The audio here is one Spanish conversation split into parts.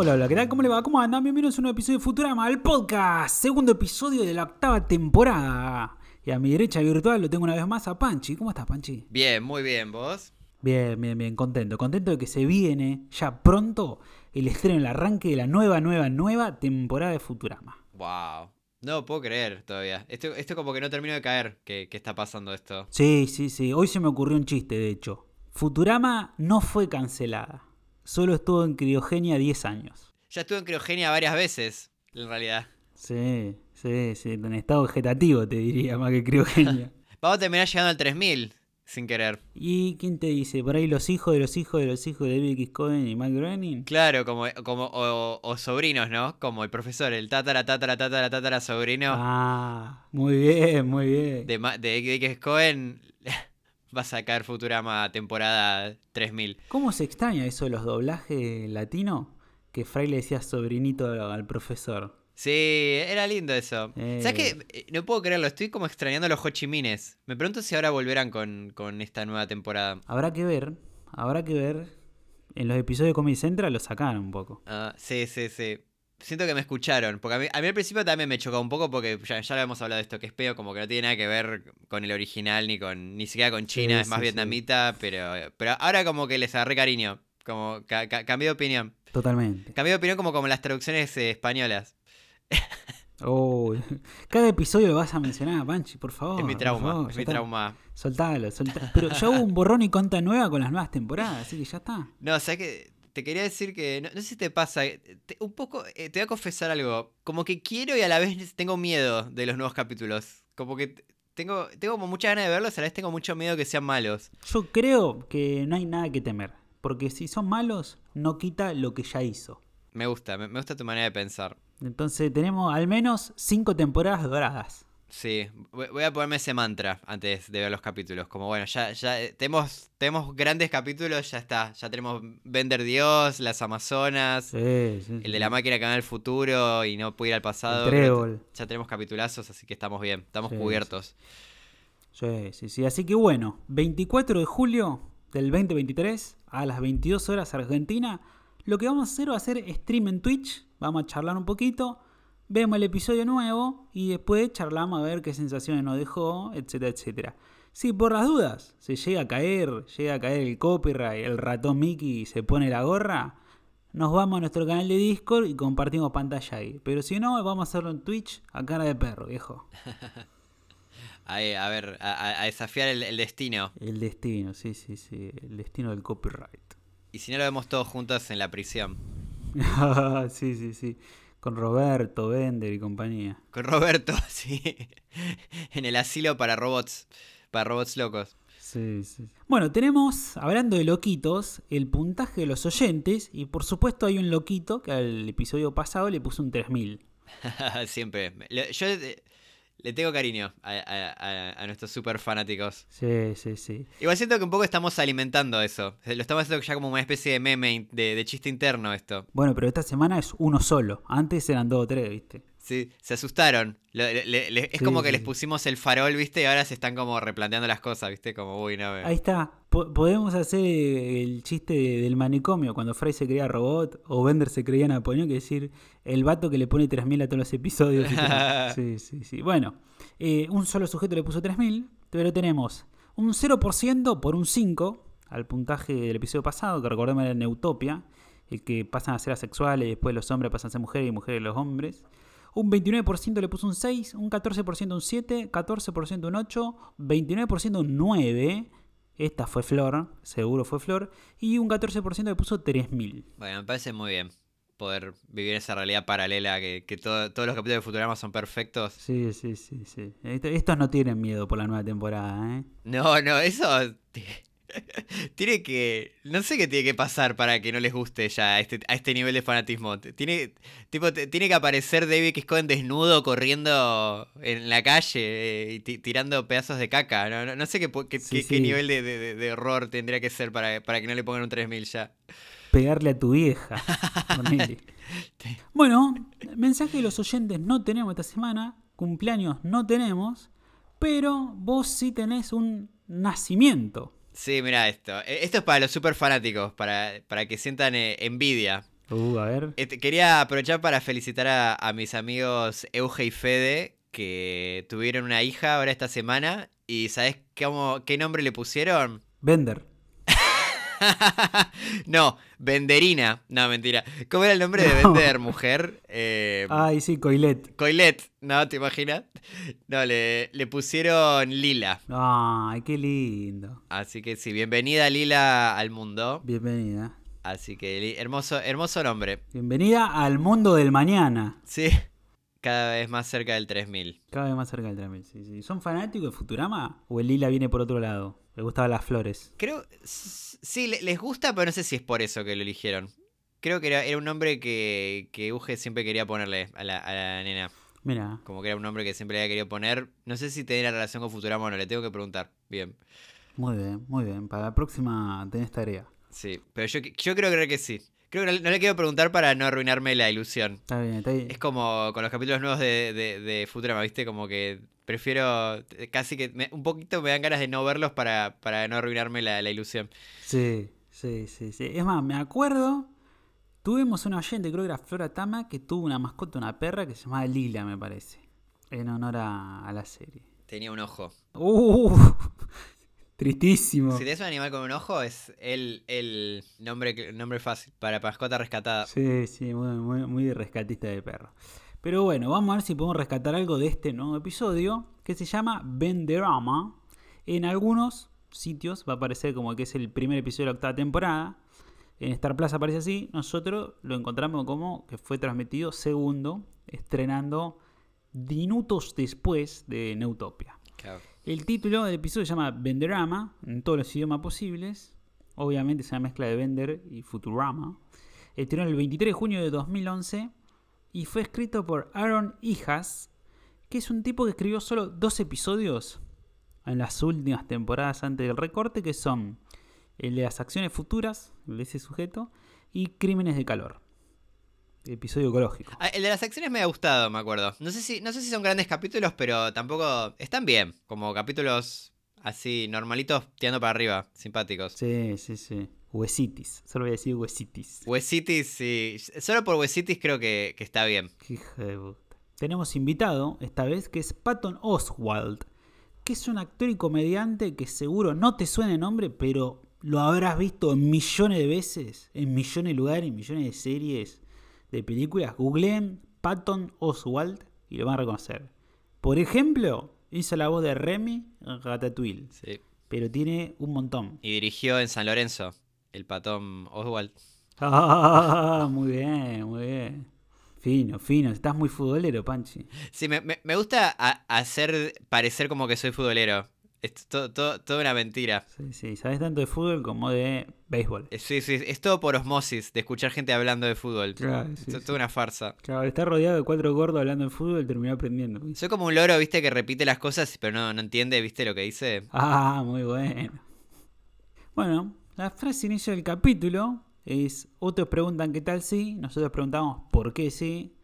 Hola, hola, ¿qué tal? ¿Cómo le va? ¿Cómo andan? Bienvenidos a un nuevo episodio de Futurama, el podcast, segundo episodio de la octava temporada. Y a mi derecha virtual lo tengo una vez más a Panchi. ¿Cómo estás, Panchi? Bien, muy bien, ¿vos? Bien, bien, bien, contento. Contento de que se viene ya pronto el estreno, el arranque de la nueva, nueva, nueva temporada de Futurama. Wow. No puedo creer todavía. Esto, esto como que no termino de caer que, que está pasando esto. Sí, sí, sí. Hoy se me ocurrió un chiste, de hecho. Futurama no fue cancelada. Solo estuvo en criogenia 10 años. Ya estuve en criogenia varias veces, en realidad. Sí, sí, sí. En estado vegetativo te diría, más que criogenia. Vamos a terminar llegando al 3000, sin querer. ¿Y quién te dice? Por ahí los hijos de los hijos de los hijos de David X. Cohen y Mike Groening. Claro, como, como o, o sobrinos, ¿no? Como el profesor, el tatara, tatara, tatara, tatara sobrino Ah, muy bien, muy bien. de, de X Cohen va a sacar Futurama temporada 3000. ¿Cómo se extraña eso de los doblajes latinos? Que Fray le decía sobrinito al profesor. Sí, era lindo eso. Eh. ¿Sabes qué? Eh, No puedo creerlo, estoy como extrañando los Ho Chi Mines. Me pregunto si ahora volverán con, con esta nueva temporada. Habrá que ver, habrá que ver. En los episodios de Comedy Central lo sacaron un poco. Ah, sí, sí, sí. Siento que me escucharon, porque a mí, a mí al principio también me chocó un poco porque ya, ya lo hemos hablado de esto, que es peor, como que no tiene nada que ver con el original ni con ni siquiera con China, Sí, es más sí, sí. vietnamita, pero pero ahora como que les agarré cariño, como ca- ca- cambié de opinión. Totalmente. Cambié de opinión como como las traducciones eh, españolas. Oh, cada episodio lo vas a mencionar, Panchi, por favor. es mi trauma, favor, es mi está. trauma. Soltalo, soltalo. Pero ya hubo un borrón y cuenta nueva con las nuevas temporadas, así que ya está. No, sabes que te quería decir que no, no sé si te pasa, eh, te- un poco eh, te voy a confesar algo, como que quiero y a la vez tengo miedo de los nuevos capítulos. Como que tengo tengo como muchas ganas de verlos, a la vez tengo mucho miedo que sean malos. Yo creo que no hay nada que temer. Porque si son malos, no quita lo que ya hizo. Me gusta, me, me gusta tu manera de pensar. Entonces tenemos al menos cinco temporadas doradas. Sí, voy a ponerme ese mantra antes de ver los capítulos. Como bueno, ya, ya eh, tenemos, tenemos grandes capítulos, ya está. Ya tenemos Vender Dios, las Amazonas, Sí, sí, el de la máquina que va al futuro y no puede ir al pasado. El. Ya tenemos capitulazos, así que estamos bien, estamos Sí, cubiertos. Sí, sí, sí. Así que bueno, 24 de julio del 2023 a las 22 horas Argentina, lo que vamos a hacer va a ser stream en Twitch. Vamos a charlar un poquito, vemos el episodio nuevo y después charlamos a ver qué sensaciones nos dejó, etcétera, etcétera. Si por las dudas se llega a caer, llega a caer el copyright, el ratón Mickey se pone la gorra, nos vamos a nuestro canal de Discord y compartimos pantalla ahí. Pero si no, vamos a hacerlo en Twitch a cara de perro, viejo. Ahí, a ver, a, a- a desafiar el, el destino. El destino, sí, sí, sí. El destino del copyright. Y si no lo vemos todos juntos en la prisión. sí, sí, sí. Con Roberto, Bender y compañía. Con Roberto, sí. en el asilo para robots. Para robots locos. Sí, sí. Bueno, tenemos, hablando de loquitos, el puntaje de los oyentes. Y por supuesto hay un loquito que al episodio pasado le puso un 3000. Siempre. Yo eh, le tengo cariño a, a- a- nuestros super fanáticos. Sí, sí, sí. Igual siento que un poco estamos alimentando eso. Lo estamos haciendo ya como una especie de meme, de, de chiste interno esto. Bueno, pero esta semana es uno solo. Antes eran dos o tres, ¿viste? Sí, se asustaron. Lo- le- le- le- es Sí, como que sí, les pusimos el farol, ¿viste? Y ahora se están como replanteando las cosas, ¿viste? Como, uy, no. Ahí está. Po- podemos hacer el chiste de- del manicomio cuando Fry se creía robot o Bender se creía Napoleón, que es decir, el vato que le pone 3000 a todos los episodios. sí, sí, sí. Bueno, eh, un solo sujeto le puso 3000, pero tenemos un 0% por un 5 al puntaje del episodio pasado, que recordemos era Neutopia, el que pasan a ser asexuales y después los hombres pasan a ser mujeres y mujeres los hombres. Un 29% le puso un 6, un 14% un 7, 14% un 8, 29% un 9. Esta fue Flor, seguro fue Flor. Y un 14% le puso 3000. Bueno, me parece muy bien poder vivir esa realidad paralela, que, que todo- todos los capítulos de Futurama son perfectos. Sí, sí, sí, sí. Esto- Estos no tienen miedo por la nueva temporada, ¿eh? No, no, eso tiene que... No sé qué tiene que pasar para que no les guste ya a este, a este nivel de fanatismo. Tiene, tipo, tiene que aparecer David X. Cohen desnudo corriendo en la calle eh, y ti- tirando pedazos de caca. No, no, no sé qué, qué, Sí, qué- nivel de, de- de- horror tendría que ser para, para que no le pongan un 3000 ya. Pegarle a tu vieja. bueno, mensaje de los oyentes no tenemos esta semana. Cumpleaños no tenemos. Pero vos sí tenés un nacimiento. Sí, mira esto. Eh, Esto es para los super fanáticos, para, para que sientan eh, envidia. Uh, a ver. Este, quería aprovechar para felicitar a, a mis amigos Euge y Fede, que tuvieron una hija ahora esta semana. ¿Y sabes cómo, qué nombre le pusieron? Bender. no, Benderina. No, mentira. ¿Cómo era el nombre de No. Bender, mujer? Eh, Ay, sí, Coilet. Coilet, ¿no? ¿Te imaginas? No, le, le pusieron Lila. Ay, qué lindo. Así que sí, bienvenida Lila al mundo. Bienvenida. Así que hermoso, hermoso nombre. Bienvenida al mundo del mañana. Sí, cada vez más cerca del 3000. Cada vez más cerca del 3000. Sí, sí. ¿Son fanáticos de Futurama? ¿O el lila viene por otro lado? ¿Le gustaban las flores? Creo, sí, le- les gusta, pero no sé si es por eso que lo eligieron. Creo que era, era un nombre que, que Uge siempre quería ponerle a la, a la nena. Mira, Como que era un nombre que siempre le había querido poner. No sé si tenía relación con Futurama o no, le tengo que preguntar. Bien. muy bien, muy bien. Para la próxima tenés tarea. Sí, pero yo, yo creo que, que sí. Creo que no, no le quiero preguntar para no arruinarme la ilusión. Está bien, está bien. Es como con los capítulos nuevos de, de, de Futurama, ¿viste? Como que prefiero eh, casi que me- un poquito me dan ganas de no verlos para, para no arruinarme la, la ilusión. Sí, sí, sí, sí. Es más, me acuerdo, tuvimos una oyente, creo que era Flora Tama, que tuvo una mascota, una perra que se llamaba Lila, me parece. En honor a, a la serie. Tenía un ojo. Uh, tristísimo. Si tenés un animal con un ojo, es el, el nombre, nombre fácil para mascota rescatada. Sí, sí, muy, muy, muy rescatista de perro. Pero bueno, vamos a ver si podemos rescatar algo de este nuevo episodio que se llama Benderama. En algunos sitios va a aparecer como que es el primer episodio de la octava temporada. En Star Plus aparece así. Nosotros lo encontramos como que fue transmitido segundo, estrenando minutos después de Neutopia. Claro. El título del episodio se llama Benderama, en todos los idiomas posibles. Obviamente es una mezcla de Bender y Futurama. Estrenó el 23 de junio de 2011 y fue escrito por Aaron Hijas, que es un tipo que escribió solo dos episodios en las últimas temporadas antes del recorte, que son el de las acciones futuras, el de ese sujeto, y Crímenes de Calor. Episodio ecológico. Ah, el de las acciones me ha gustado, me acuerdo. No sé si, no sé si son grandes capítulos, pero tampoco. Están bien. Como capítulos así, normalitos, tirando para arriba, simpáticos. Sí, sí, sí. Huesitis. Solo voy a decir huesitis. Huesitis, sí. Solo por Huesitis creo que, que está bien. Hijo de puta. Tenemos invitado esta vez que es Patton Oswald, que es un actor y comediante que seguro no te suena el nombre, pero lo habrás visto millones de veces, en millones de lugares, en millones de series, de películas. Googleen Patton Oswald y lo van a reconocer. Por ejemplo, hizo la voz de Remy en Ratatouille, Sí. pero tiene un montón. Y dirigió en San Lorenzo, el patón Oswald. Ah, muy bien, muy bien. Fino, fino. Estás muy futbolero, Panchi. Sí, me, me- me gusta a- hacer parecer como que soy futbolero. Es to- to- toda una mentira. Sí, sí, sabes tanto de fútbol como de béisbol. Eh, Sí, sí, es todo por osmosis, de escuchar gente hablando de fútbol. Claro, Es sí. toda una farsa. Claro, estar rodeado de cuatro gordos hablando de fútbol terminó aprendiendo. Soy como un loro, viste, que repite las cosas, pero no, no entiende, viste, lo que dice. Ah, muy bueno. Bueno, la frase inicio del capítulo es: Otros preguntan qué tal si, nosotros preguntamos por qué sí.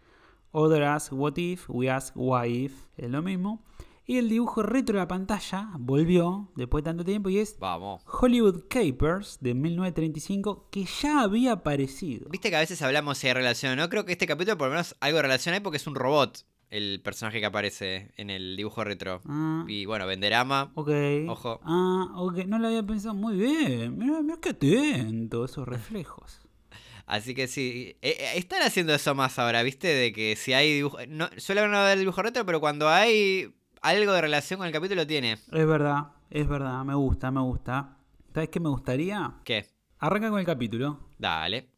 Other ask what if, we ask why if, es lo mismo. Y el dibujo retro de la pantalla volvió después de tanto tiempo y es Vamos. Hollywood Capers de 1935 que ya había aparecido. Viste que a veces hablamos si hay relación no. Creo que este capítulo por lo menos algo hay porque es un robot el personaje que aparece en el dibujo retro. Ah, Y bueno, Venderama. ok. Ojo. Ah, ok. No lo había pensado muy bien. Mira, mira qué atento esos reflejos. Así que sí, eh, eh, están haciendo eso más ahora, ¿viste? De que si hay dibujo... No, suele no haber dibujo retro, pero cuando hay algo de relación con el capítulo tiene. Es verdad, es verdad. Me gusta, me gusta. ¿Sabes qué me gustaría? ¿Qué? Arranca con el capítulo. Dale.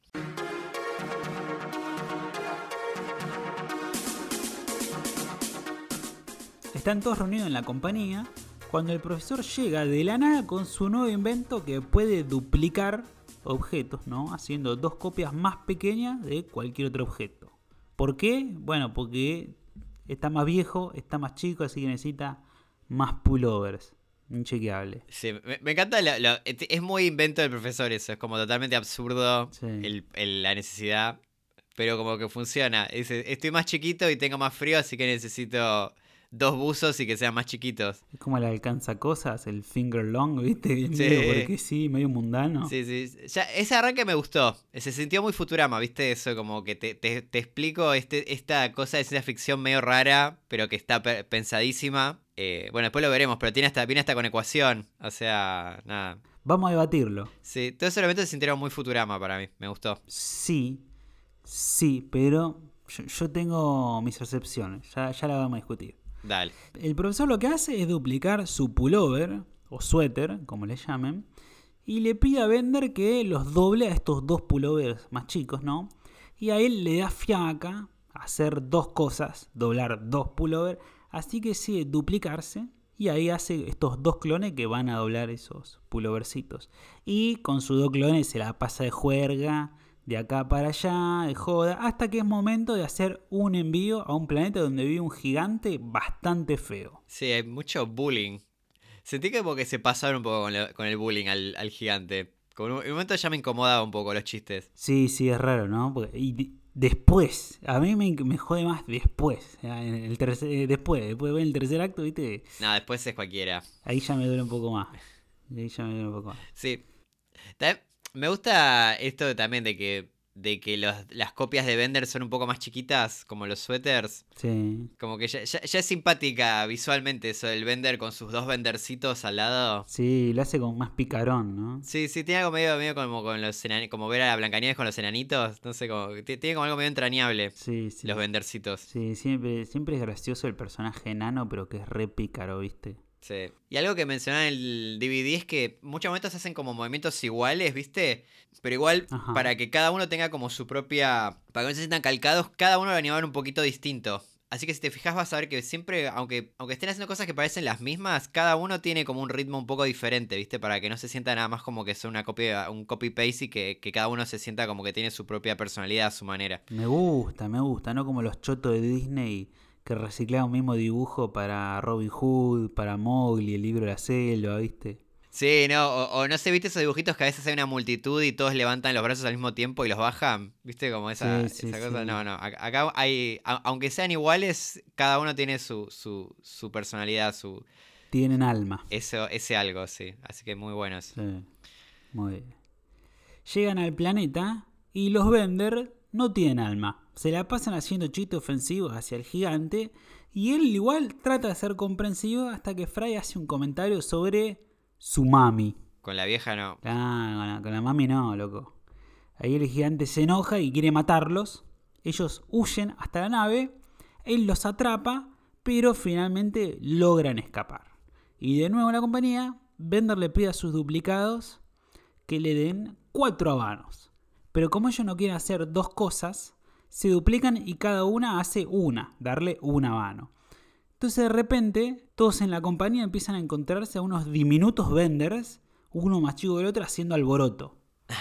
Están todos reunidos en la compañía cuando el profesor llega de la nada con su nuevo invento que puede duplicar objetos, ¿no? Haciendo dos copias más pequeñas de cualquier otro objeto. ¿Por qué? Bueno, porque está más viejo, está más chico, así que necesita más pullovers. Inchequeable. Sí, me, me encanta, lo- lo- es muy invento del profesor eso, es como totalmente absurdo Sí. el- el- la necesidad, pero como que funciona. Dice, estoy más chiquito y tengo más frío, así que necesito dos buzos y que sean más chiquitos. Es como el alcanza cosas, el finger long, ¿viste? Medio porque sí, medio mundano. Sí, sí. Ya, ese arranque me gustó. Se sintió muy Futurama, ¿viste? Eso, como que te, te, te explico este, esta cosa de ciencia ficción medio rara, pero que está pensadísima. Eh, bueno, después lo veremos, pero tiene hasta, viene hasta con ecuación. O sea, nada. Vamos a debatirlo. Sí, todos esos elementos se sintieron muy Futurama para mí. Me gustó. Sí, sí, pero yo, tengo mis excepciones. Ya, ya la vamos a discutir. El profesor lo que hace es duplicar su pullover, o suéter, como le llamen, y le pide a Bender que los doble a estos dos pullovers más chicos, ¿no? Y a él le da fiaca hacer dos cosas, doblar dos pullovers, así que sigue duplicarse y ahí hace estos dos clones que van a doblar esos pullovercitos. Y con sus dos clones se la pasa de juerga, de acá para allá, de joda, hasta que es momento de hacer un envío a un planeta donde vive un gigante bastante feo. Sí, hay mucho bullying. Sentí que porque se pasaron un poco con, el bullying al, gigante. Como en un momento ya me incomodaba un poco los chistes. Sí, sí, es raro, ¿no? y después, a mí me, jode más después. el tercer, eh, después, después de ver el tercer acto, ¿viste? No, después es cualquiera. Ahí ya me duele un poco más. Ahí ya me duele un poco más. Sí. Me gusta esto también de que, de que las copias de Bender son un poco más chiquitas, como los suéteres. Sí. Como que ya, es simpática visualmente eso del Bender con sus dos Bendercitos al lado. Sí, lo hace como más picarón, ¿no? Sí, sí, tiene algo medio, medio como con los como ver a Blancanieves con los enanitos. No sé, como, tiene como algo medio entrañable. Sí, sí. Los Bendercitos. Sí, siempre, siempre es gracioso el personaje enano, pero que es re pícaro, ¿viste? Sí. Y algo que mencionaba en el DVD es que muchos momentos hacen como movimientos iguales, ¿viste? Pero igual, para que cada uno tenga como su propia. Para que no se sientan calcados, cada uno lo animaban un poquito distinto. Así que si te fijas vas a ver que siempre, aunque, aunque estén haciendo cosas que parecen las mismas, cada uno tiene como un ritmo un poco diferente, ¿viste? Para que no se sienta nada más como que sea una copia, un copy-paste y que, que, cada uno se sienta como que tiene su propia personalidad a su manera. Me gusta, me gusta, ¿no? Como los chotos de Disney que reciclaba un mismo dibujo para Robin Hood, para Mowgli, el libro de la selva, ¿viste? Sí, no, o, no sé, ¿viste esos dibujitos que a veces hay una multitud y todos levantan los brazos al mismo tiempo y los bajan? ¿Viste como esa, cosa? No, no, acá hay, aunque sean iguales, cada uno tiene su, su, su personalidad, su... Tienen alma. Eso, ese algo, sí. Así que muy buenos. Sí, muy bien. Llegan al planeta y los Bender no tienen alma. Se la pasan haciendo chistes ofensivos hacia el gigante y él igual trata de ser comprensivo hasta que Fry hace un comentario sobre su mami. Con la vieja no. Ah, con la, mami no, loco. Ahí el gigante se enoja y quiere matarlos. Ellos huyen hasta la nave. Él los atrapa, pero finalmente logran escapar. Y de nuevo la compañía, Bender le pide a sus duplicados que le den cuatro habanos. Pero como ellos no quieren hacer dos cosas, se duplican y cada una hace una, darle una mano. Entonces de repente, todos en la compañía empiezan a encontrarse a unos diminutos venders, uno más chico que el otro, haciendo alboroto.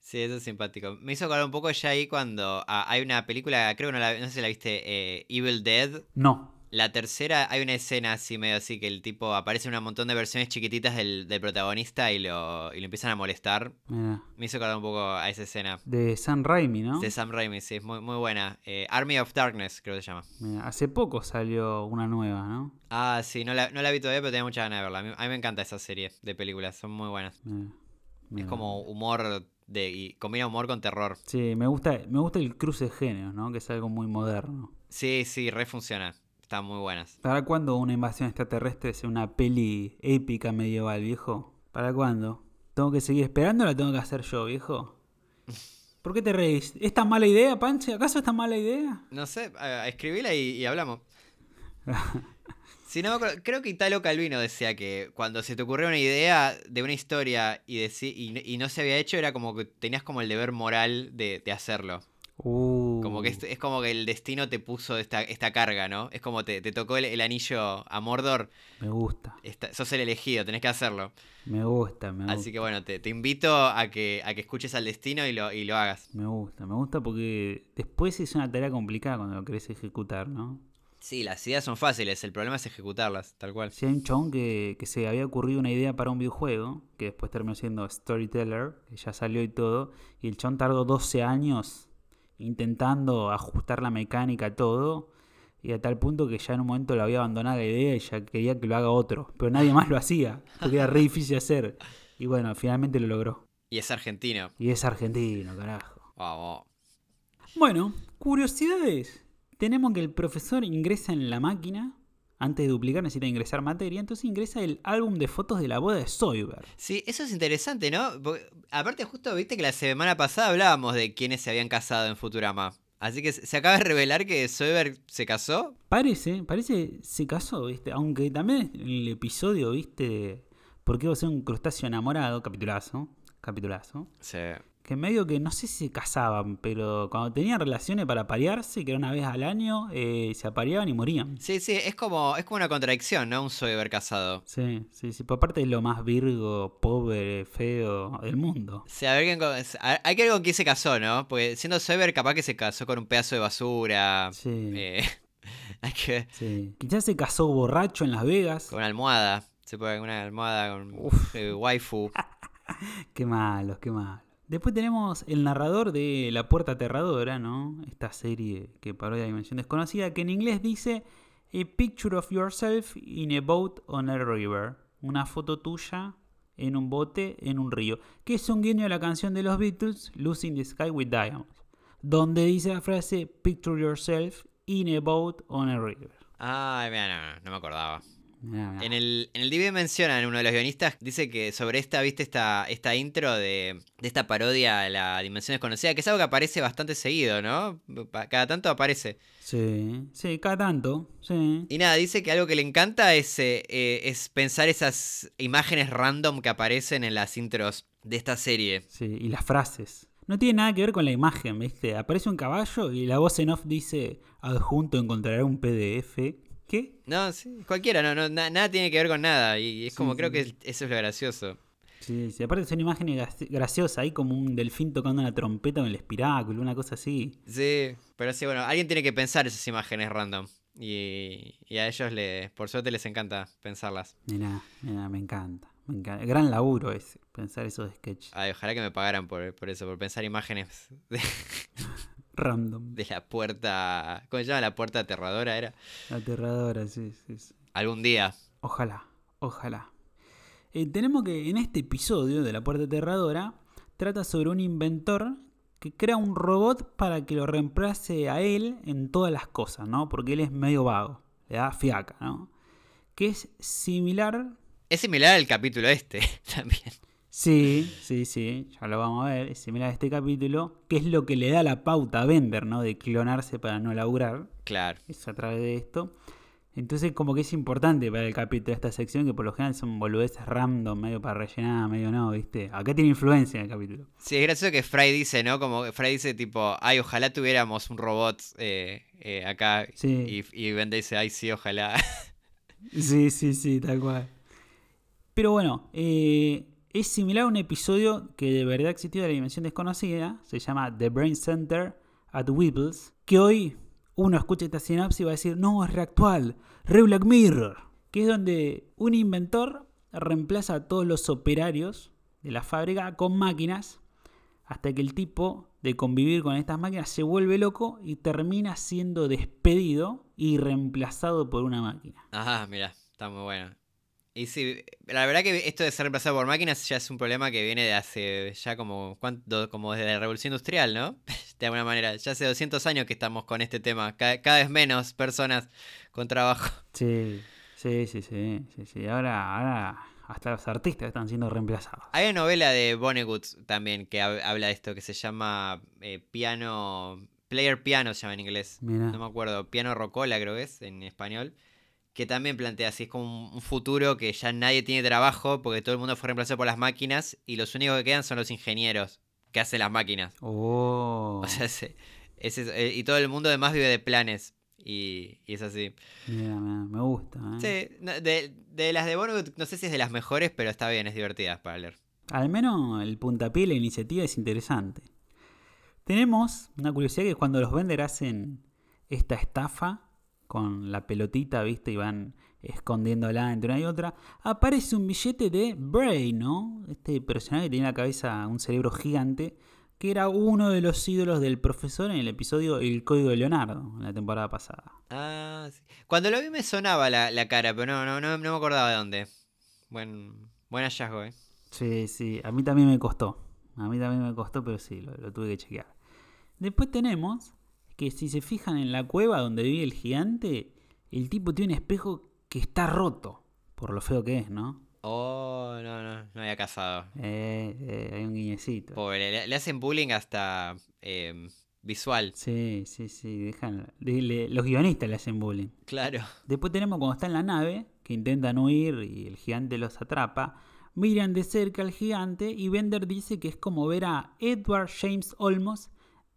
Sí, eso es simpático. Me hizo acordar un poco ya ahí cuando ah, hay una película, creo que no, la, no sé si la viste, eh, Evil Dead. No. La tercera, hay una escena así, medio así, que el tipo aparece en un montón de versiones chiquititas del, protagonista y lo, y lo empiezan a molestar. Me hizo acordar un poco a esa escena. De Sam Raimi, ¿no? De Sam Raimi, sí, es muy, muy buena. Eh, Army of Darkness, creo que se llama. hace poco salió una nueva, ¿no? Ah, sí, no la, no la vi todavía, pero tenía mucha ganas de verla. A mí, me encanta esa serie de películas, son muy buenas. Es como humor de, y combina humor con terror. Sí, me gusta, me gusta el cruce de géneros, ¿no? Que es algo muy moderno. Sí, sí, re funciona. Están muy buenas. ¿Para cuándo una invasión extraterrestre sea una peli épica medieval, viejo? ¿Para cuándo? ¿Tengo que seguir esperando o la tengo que hacer yo, viejo? ¿Por qué te reís? ¿Es tan mala idea, Panche? ¿Acaso es tan mala idea? No sé, escribíla y, hablamos. si no, creo que Italo Calvino decía que cuando se te ocurrió una idea de una historia y, y, no se había hecho, era como que tenías como el deber moral de hacerlo. Como que uh. es, como que el destino te puso esta, esta carga, ¿no? Es como te, te tocó el, anillo a Mordor. Me gusta. sos el elegido, tenés que hacerlo. Me gusta, me gusta. Así que bueno, te, invito a que, a que escuches al destino y lo, y lo hagas. Me gusta, me gusta porque después es una tarea complicada cuando lo querés ejecutar, ¿no? Sí, las ideas son fáciles, el problema es ejecutarlas, tal cual. Si hay un chon que, que se había ocurrido una idea para un videojuego, que después terminó siendo Storyteller, que ya salió y todo, y el chon tardó 12 años intentando ajustar la mecánica, todo. Y a tal punto que ya en un momento lo había abandonado la idea y ya quería que lo haga otro. Pero nadie más lo hacía, porque era re difícil hacer. Y bueno, finalmente lo logró. Y es argentino. Y es argentino, carajo. Vamos. Bueno, curiosidades. Tenemos que el profesor ingresa en la máquina. Antes de duplicar necesita ingresar materia. Entonces ingresa el álbum de fotos de la boda de Soyber. Sí, eso es interesante, ¿no? Porque, aparte, justo viste que la semana pasada hablábamos de quienes se habían casado en Futurama. Así que se acaba de revelar que Soyber se casó. Parece, parece se casó, ¿viste? Aunque también en el episodio, ¿viste? ¿Por qué vos ser un crustáceo enamorado? Capitulazo. Capitulazo. Sí. Que medio que no sé si se casaban, pero cuando tenían relaciones para parearse, que era una vez al año, eh, se apareaban y morían. Sí, sí, es como, es como una contradicción, ¿no? Un Soyber casado. Sí, sí, sí. Por parte es lo más virgo, pobre, feo del mundo. Sí, a ver hay que ver con quién se casó, ¿no? Porque siendo Soyber capaz que se casó con un pedazo de basura. Sí, Eh, hay que sí. Quizás se casó borracho en Las Vegas. Con una almohada. Se puede una almohada con Uf. eh, waifu. Qué malos, qué malos. Después tenemos el narrador de La Puerta Aterradora, ¿no? Esta serie que parodia Dimensión Desconocida, que en inglés dice A picture of yourself in a boat on a river. Una foto tuya en un bote en un río. Que es un guiño a la canción de los Beatles, Losing the Sky with Diamonds. Donde dice la frase Picture yourself in a boat on a river. Ay, mira, no, no me acordaba. En el, en el DVD mencionan, uno de los guionistas dice que sobre esta, viste, esta, esta intro de, de esta parodia a la dimensión desconocida, que es algo que aparece bastante seguido, ¿no? Cada tanto aparece. Sí, sí, cada tanto. Sí. Y nada, dice que algo que le encanta es, eh, eh, es pensar esas imágenes random que aparecen en las intros de esta serie. Sí, y las frases. No tiene nada que ver con la imagen, ¿viste? Aparece un caballo y la voz en off dice, adjunto encontrará un PDF. ¿Qué? No, sí, cualquiera, no, no, na- nada tiene que ver con nada. Y es como, sí. creo que eso es lo gracioso. Sí, sí, aparte son imágenes graci- graciosas, ahí como un delfín tocando una trompeta en el espiráculo, una cosa así. Sí, pero sí, bueno, alguien tiene que pensar esas imágenes random. Y, y a ellos, le, por suerte, les encanta pensarlas. Mirá, mirá, me encanta. Me encanta. Gran laburo ese, pensar esos sketches. Ay, ojalá que me pagaran por, por eso, por pensar imágenes de, Random. de la puerta. ¿Cómo se llama? La puerta aterradora era. Aterradora, sí, sí, sí. Algún día. Ojalá, ojalá. Eh, tenemos que en este episodio de La Puerta Aterradora trata sobre un inventor que crea un robot para que lo reemplace a él en todas las cosas, ¿no? Porque él es medio vago, le da fiaca, ¿no? Que es similar... Es similar al capítulo este también. Sí, sí, sí, ya lo vamos a ver, es similar a este capítulo, que es lo que le da la pauta a Bender, ¿no? De clonarse para no laburar. Claro. es a través de esto. Entonces como que es importante para el capítulo esta sección que por lo general son boludeces random, medio para rellenar, medio no, ¿viste? Acá tiene influencia en el capítulo. Sí, es gracioso que Fry dice, ¿no? Como que Fry dice tipo, ay, ojalá tuviéramos un robot eh, eh, acá. Sí. Y, y Bender dice, ay, sí, ojalá. Sí, sí, sí, tal cual. Pero bueno, eh, es similar a un episodio que de verdad existió de la dimensión desconocida, se llama The Brain Center at Weebles, que hoy uno escucha esta sinopsis y va a decir, no, es reactual, re Black Mirror, que es donde un inventor reemplaza a todos los operarios de la fábrica con máquinas hasta que el tipo de convivir con estas máquinas se vuelve loco y termina siendo despedido y reemplazado por una máquina. Ajá, mira, está muy bueno. Y sí, la verdad que esto de ser reemplazado por máquinas ya es un problema que viene de hace ya como, ¿cuánto? como desde la revolución industrial, ¿no? De alguna manera, ya hace 200 años que estamos con este tema, cada, cada vez menos personas con trabajo. Sí, sí, sí, sí, sí, sí. Ahora, ahora hasta los artistas están siendo reemplazados. Hay una novela de Vonnegut también que hab- habla de esto, que se llama eh, Piano, Player Piano se llama en inglés. Mira. No me acuerdo, Piano Rocola creo que es en español. Que también plantea así, es como un- futuro que ya nadie tiene trabajo porque todo el mundo fue reemplazado por las máquinas y los únicos que quedan son los ingenieros que hacen las máquinas. Oh, O sea, eh, y todo el mundo además vive de planes y, y es así. me gusta. ¿eh? Sí, de, de las de Vonnegut no sé si es de las mejores, pero está bien, es divertida para leer. Al menos el puntapié, la iniciativa es interesante. Tenemos una curiosidad que cuando los Bender hacen esta estafa con la pelotita, ¿viste? Y van escondiéndola entre una y otra, aparece un billete de Bray, ¿no? Este personaje que en la cabeza un cerebro gigante que era uno de los ídolos del profesor en el episodio El Código de Leonardo, en la temporada pasada. Ah, sí. Cuando lo vi me sonaba la, la cara, pero no, no, no, no me acordaba de dónde. Buen, buen hallazgo, eh. Sí, sí, a mí también me costó. A mí también me costó, pero sí, lo, lo tuve que chequear. Después tenemos que si se fijan en la cueva donde vive el gigante, el tipo tiene un espejo que está roto, por lo feo que es, ¿no? Oh, no, no, no había casado. Eh, eh, hay un guiñecito. Pobre, le, le hacen bullying hasta eh, visual. Sí, sí, sí, le- los guionistas le hacen bullying. Claro. Después tenemos cuando está en la nave, que intentan huir y el gigante los atrapa. Miran de cerca al gigante y Bender dice que es como ver a Edward James Olmos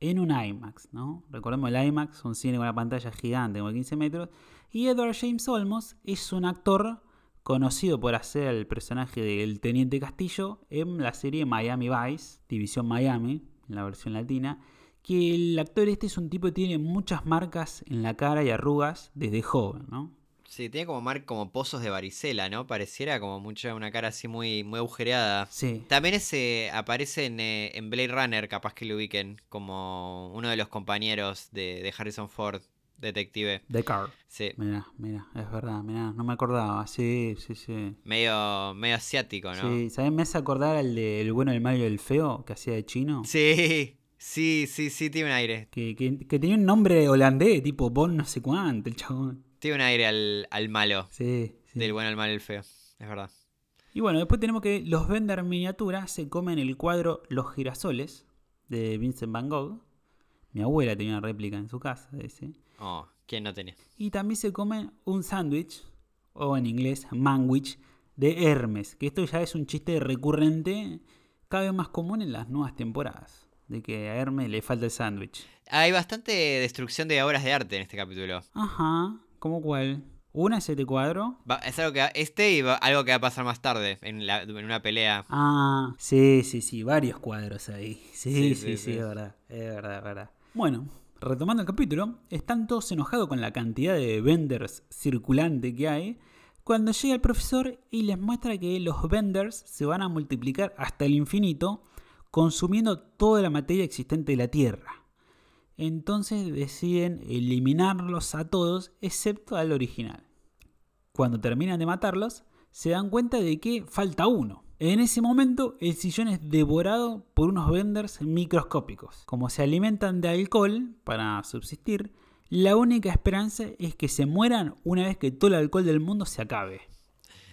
en un IMAX, ¿no? Recordemos el IMAX, un cine con una pantalla gigante como de 15 metros. Y Edward James Olmos es un actor conocido por hacer el personaje del Teniente Castillo en la serie Miami Vice, División Miami, en la versión latina. Que el actor este es un tipo que tiene muchas marcas en la cara y arrugas desde joven, ¿no? Sí, tiene como mar como pozos de varicela, ¿no? Pareciera como mucha una cara así muy, muy agujereada. Sí. También ese aparece en, eh, en Blade Runner, capaz que lo ubiquen, como uno de los compañeros de, de Harrison Ford, detective. The Car. Sí, Mira, mira, es verdad, mira, no me acordaba. Sí, sí, sí. medio, medio asiático, ¿no? Sí, ¿sabes? Me hace acordar al de El bueno, el malo y el feo que hacía de chino. Sí, sí, sí, sí, tiene un aire. Que, que, que tenía un nombre holandés, tipo Bon no sé cuánto, el chabón. Tiene un aire al, al malo. Sí, sí. Del bueno, el malo y el feo. Es verdad. Y bueno, después tenemos que los Bender miniatura se comen el cuadro Los girasoles de Vincent Van Gogh. Mi abuela tenía una réplica en su casa de ese. Oh, ¿quién no tenía? Y también se comen un sándwich, o en inglés, manwich, de Hermes. Que esto ya es un chiste recurrente, cada vez más común en las nuevas temporadas. De que a Hermes le falta el sándwich. Hay bastante destrucción de obras de arte en este capítulo. Ajá, ¿cómo cuál? Una es este cuadro. Va- es algo que este y va- algo que va a pasar más tarde en, la- en una pelea. Ah, sí, sí, sí, varios cuadros ahí. Sí, Sí, sí, sí, sí, sí. es verdad, es verdad, es verdad. Bueno, retomando el capítulo, están todos enojados con la cantidad de vendors circulante que hay. Cuando llega el profesor y les muestra que los vendors se van a multiplicar hasta el infinito, consumiendo toda la materia existente de la Tierra. Entonces deciden eliminarlos a todos excepto al original. Cuando terminan de matarlos, se dan cuenta de que falta uno. En ese momento, el sillón es devorado por unos vendors microscópicos. Como se alimentan de alcohol para subsistir, la única esperanza es que se mueran una vez que todo el alcohol del mundo se acabe.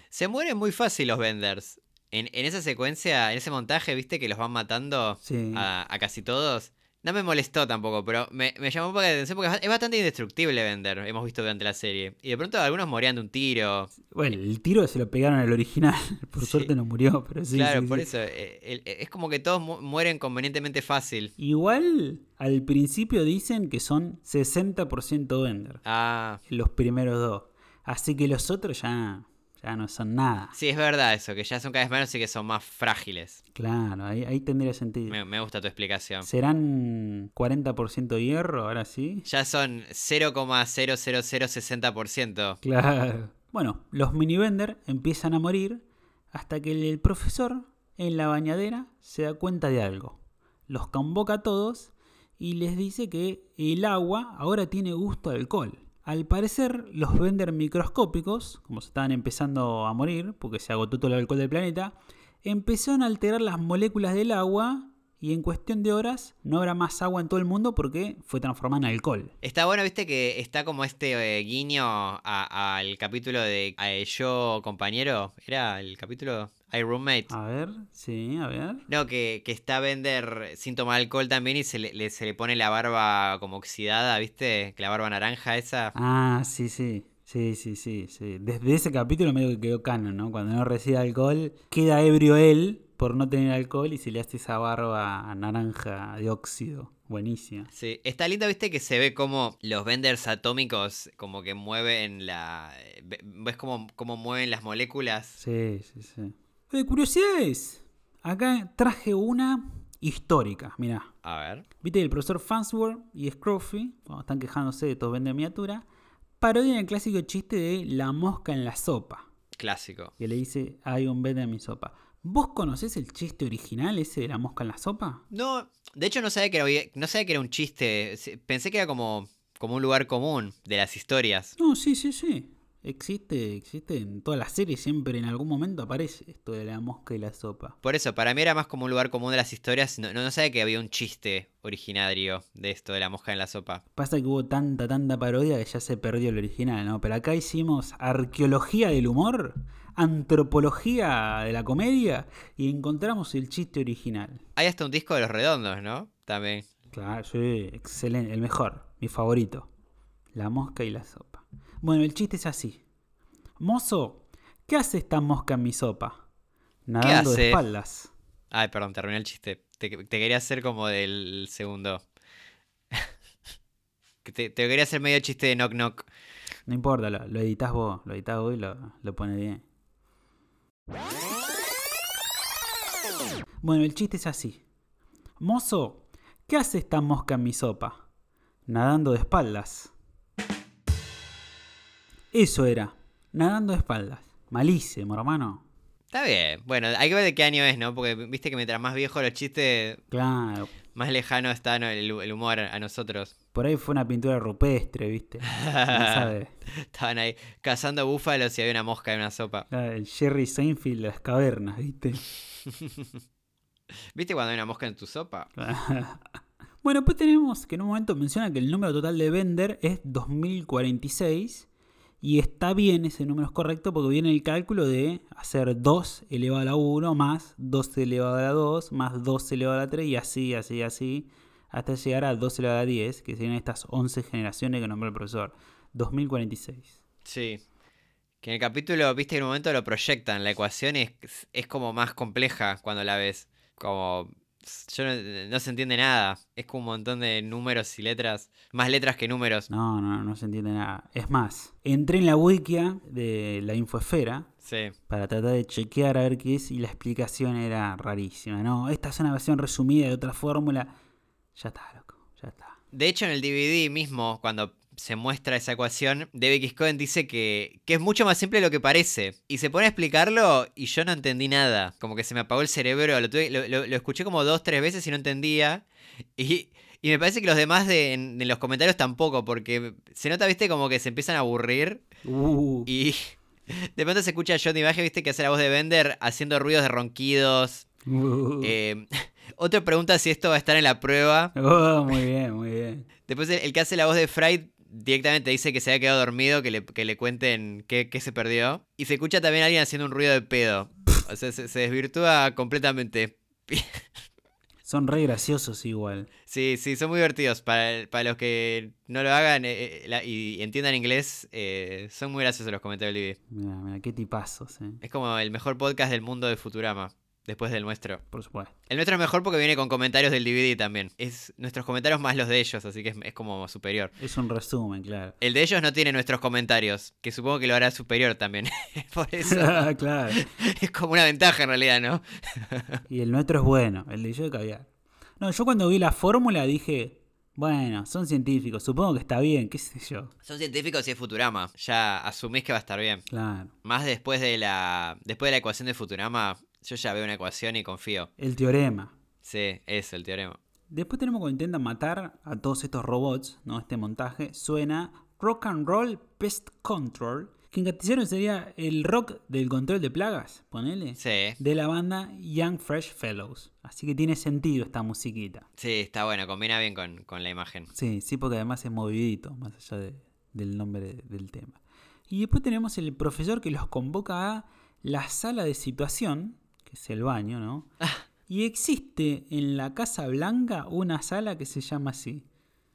Se mueren muy fácil los vendors. En, en esa secuencia, en ese montaje, viste que los van matando Sí. a, a casi todos. No me molestó tampoco, pero me, me llamó un poco la atención porque es bastante indestructible Vender, hemos visto durante la serie. Y de pronto algunos morían de un tiro. Bueno, el tiro se lo pegaron al original. Por Sí. suerte no murió, pero sí. claro, sí, por sí. eso. eh, el- es como que todos mu- mueren convenientemente fácil. Igual, al principio dicen que son 60% vender. Ah, Los primeros dos. Así que los otros ya, ya no son nada. sí, es verdad eso, que ya son cada vez menos y que son más frágiles. Claro, ahí, ahí tendría sentido. Me, me gusta tu explicación. ¿Serán 40% hierro ahora sí? Ya son 0,00060%. Claro. Bueno, los minivender empiezan a morir hasta que el profesor en la bañadera se da cuenta de algo. Los convoca a todos y les dice que el agua ahora tiene gusto a alcohol. Al parecer, los Bender microscópicos, como se estaban empezando a morir porque se agotó todo el alcohol del planeta, empezaron a alterar las moléculas del agua y en cuestión de horas no habrá más agua en todo el mundo porque fue transformada en alcohol. Está bueno, viste, que está como este eh, guiño a- al capítulo de eh, Yo Compañero. ¿Era el capítulo? I Roommate. A ver, sí, a ver. No, que, que está Bender sin tomar alcohol también y se le, le- se le pone la barba como oxidada, ¿viste? Que la barba naranja esa. Ah, sí, sí. Sí, sí, sí, sí. Desde ese capítulo medio que quedó canon, ¿no? Cuando no recibe alcohol, queda ebrio él por no tener alcohol y se le hace esa barba naranja de óxido. Buenísima. Sí, está lindo, viste, que se ve como los Benders atómicos como que mueven la... ve- ¿Ves cómo, cómo mueven las moléculas? Sí, sí, sí. De curiosidades. Acá traje una histórica, mirá. A ver. Viste que el profesor Farnsworth y Scruffy, cuando están quejándose de todos venden miniatura, parodian el clásico chiste de la mosca en la sopa. Clásico. que le dice hay un vende en mi sopa. ¿Vos conocés el chiste original ese de la mosca en la sopa? No, de hecho no sabía que era, no sabía que era un chiste. Pensé que era como, como un lugar común de las historias. No, sí, sí, sí. Existe, existe en todas las series, siempre en algún momento aparece esto de la mosca y la sopa. Por eso, para mí era más como un lugar común de las historias, no, no, sabía que había un chiste originario de esto de la mosca en la sopa. Pasa que hubo tanta, tanta parodia que ya se perdió el original, ¿no? Pero acá hicimos arqueología del humor, antropología de la comedia y encontramos el chiste original. Hay hasta un disco de los redondos, ¿no? También. Claro, sí, excelente, el mejor, mi favorito. La mosca y la sopa. Bueno, el chiste es así. Mozo, ¿qué hace esta mosca en mi sopa? Nadando de espaldas. Ay, perdón, terminé el chiste. Te, quería hacer como del segundo. te, quería hacer medio chiste de knock knock. No importa, lo, editas vos, lo editas vos y lo, lo pones bien. Bueno, el chiste es así. Mozo, ¿qué hace esta mosca en mi sopa? Nadando de espaldas. Eso era, nadando de espaldas. Malísimo, hermano. Está bien. Bueno, hay que ver de qué año es, ¿no? Porque viste que mientras más viejo los chistes, claro. más lejano está el, humor a nosotros. Por ahí fue una pintura rupestre, ¿viste? Estaban ahí cazando búfalos y había una mosca en una sopa. el Jerry Seinfeld de las cavernas, ¿viste? ¿Viste cuando hay una mosca en tu sopa? bueno, pues tenemos que en un momento menciona que el número total de Bender es 2046 y está bien, ese número es correcto porque viene el cálculo de hacer 2 elevado a la 1 más 2 elevado a la 2 más 2 elevado a la 3 y así, así, así, hasta llegar a 2 elevado a la 10, que serían estas 11 generaciones que nombró el profesor. 2046. Sí. Que en el capítulo, viste, en un momento lo proyectan, la ecuación es, es como más compleja cuando la ves. Como yo no, se entiende nada. Es como un montón de números y letras. Más letras que números. No, no, no se entiende nada. Es más, entré en la wikia de la infoesfera. Sí. Para tratar de chequear a ver qué es y la explicación era rarísima. No, esta es una versión resumida de otra fórmula. Ya está, loco, ya está. De hecho, en el DVD mismo, cuando se muestra esa ecuación, David X. Cohen dice que, es mucho más simple de lo que parece. Y se pone a explicarlo y yo no entendí nada. Como que se me apagó el cerebro. Lo, escuché como dos, tres veces y no entendía. Y, me parece que los demás de, en, los comentarios tampoco, porque se nota, viste, como que se empiezan a aburrir. Uh. Y de pronto se escucha a Johnny Baje, viste, que hace la voz de Bender haciendo ruidos de ronquidos. Uh. Eh, otra pregunta si esto va a estar en la prueba. Oh, muy bien, muy bien. Después el, que hace la voz de Fright directamente dice que se había quedado dormido, que le, que le cuenten qué, se perdió. Y se escucha también a alguien haciendo un ruido de pedo. O sea, se, desvirtúa completamente. Son re graciosos igual. Sí, sí, son muy divertidos. Para, para los que no lo hagan eh, eh, y entiendan inglés, eh, son muy graciosos los comentarios del Mira, mira, qué tipazos. Es como el mejor podcast del mundo de Futurama después del nuestro. Por supuesto. El nuestro es mejor porque viene con comentarios del DVD también. Es nuestros comentarios más los de ellos, así que es, como superior. Es un resumen, claro. El de ellos no tiene nuestros comentarios, que supongo que lo hará superior también. Por eso. claro. Es como una ventaja en realidad, ¿no? y el nuestro es bueno, el de yo de caviar. No, yo cuando vi la fórmula dije, bueno, son científicos, supongo que está bien, qué sé yo. Son científicos y es Futurama, ya asumís que va a estar bien. Claro. Más después de la después de la ecuación de Futurama, yo ya veo una ecuación y confío. El teorema. Sí, es el teorema. Después tenemos que intentar matar a todos estos robots, ¿no? Este montaje suena Rock and Roll Pest Control, que en castellano sería el rock del control de plagas, ponele. Sí. De la banda Young Fresh Fellows. Así que tiene sentido esta musiquita. Sí, está bueno, combina bien con, la imagen. Sí, sí, porque además es movidito, más allá del nombre del tema. Y después tenemos el profesor que los convoca a la sala de situación, que es el baño, ¿no? Ah. Y existe en la Casa Blanca una sala que se llama así.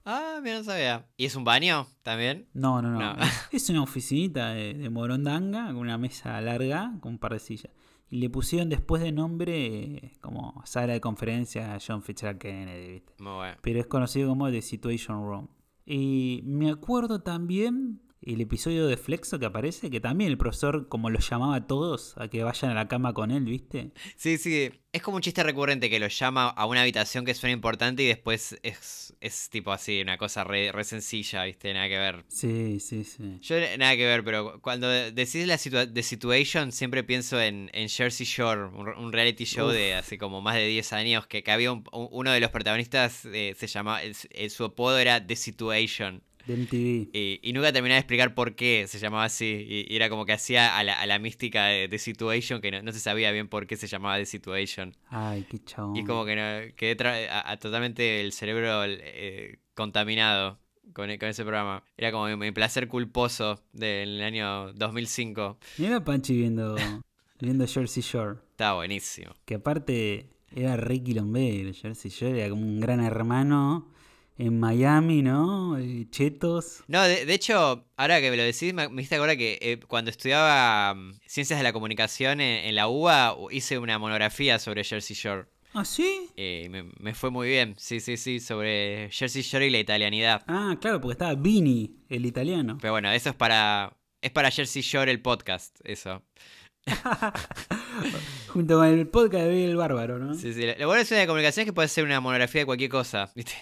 Ah, mira, no sabía. ¿Y es un baño también? No, no, no. Es una oficinita de, morondanga con una mesa larga con un par de sillas. Y le pusieron después de nombre eh, como sala de conferencia a John Fitzgerald Kennedy, ¿viste? Muy bueno. Pero es conocido como The Situation Room. Y me acuerdo también el episodio de Flexo que aparece, que también el profesor como los llamaba a todos a que vayan a la cama con él, ¿viste? Sí, sí. Es como un chiste recurrente que lo llama a una habitación que suena importante y después es, es tipo así, una cosa re, re sencilla, ¿viste? Nada que ver. Sí, sí, sí. Yo nada que ver, pero cuando decís la situa The Situation siempre pienso en, en Jersey Shore, un, un reality show Uf. de hace como más de 10 años, que, que había un- un- uno de los protagonistas, eh, se llamaba, el- el- su apodo era The Situation. De MTV. Y, y nunca terminaba de explicar por qué se llamaba así. Y, y era como que hacía a la, a la mística de The Situation, que no, no se sabía bien por qué se llamaba The Situation. Ay, qué chabón. Y como que no, quedé a, a totalmente el cerebro eh, contaminado con, con ese programa. Era como mi, mi placer culposo del año 2005. Mira Panchi viendo, viendo Jersey Shore. Estaba buenísimo. Que aparte era re quilombero. Jersey Shore era como un gran hermano en Miami, ¿no? Y chetos. No, de, de hecho, ahora que me lo decís, me, me diste acordar que eh, cuando estudiaba mm, Ciencias de la Comunicación en, en la UBA, hice una monografía sobre Jersey Shore. ¿Ah, sí? Eh, me, me fue muy bien, sí, sí, sí, sobre Jersey Shore y la italianidad. Ah, claro, porque estaba Vini, el italiano. Pero bueno, eso es para. Es para Jersey Shore el podcast, eso. Junto con el podcast de el Bárbaro, ¿no? Sí, sí. Lo bueno de la Comunicación es que puede ser una monografía de cualquier cosa, ¿viste?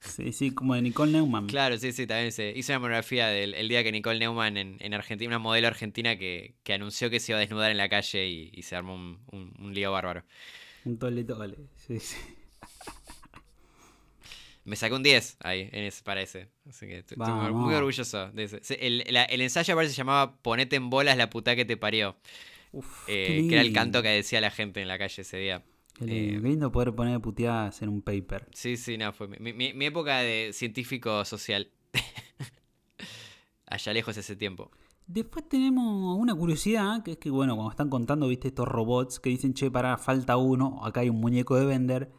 Sí, sí, como de Nicole Neumann. Claro, sí, sí, también se hizo una monografía del el día que Nicole Neumann en, en Argentina, una modelo argentina que, que anunció que se iba a desnudar en la calle y, y se armó un, un- un lío bárbaro. Un tole tole. Sí, sí. Me sacó un 10 ahí, en ese, para ese. Así que estoy, estoy muy, orgulloso de ese. Se- El, la- el ensayo aparte se llamaba Ponete en bolas la puta que te parió. Uf, eh, que era el canto que decía la gente en la calle ese día. Qué lindo, qué lindo poder poner puteadas en un paper. Sí, sí, no, fue mi, mi- mi época de científico social. Allá lejos ese tiempo. Después tenemos una curiosidad, que es que, bueno, cuando están contando, viste, estos robots que dicen, che, para, falta uno, acá hay un muñeco de Bender.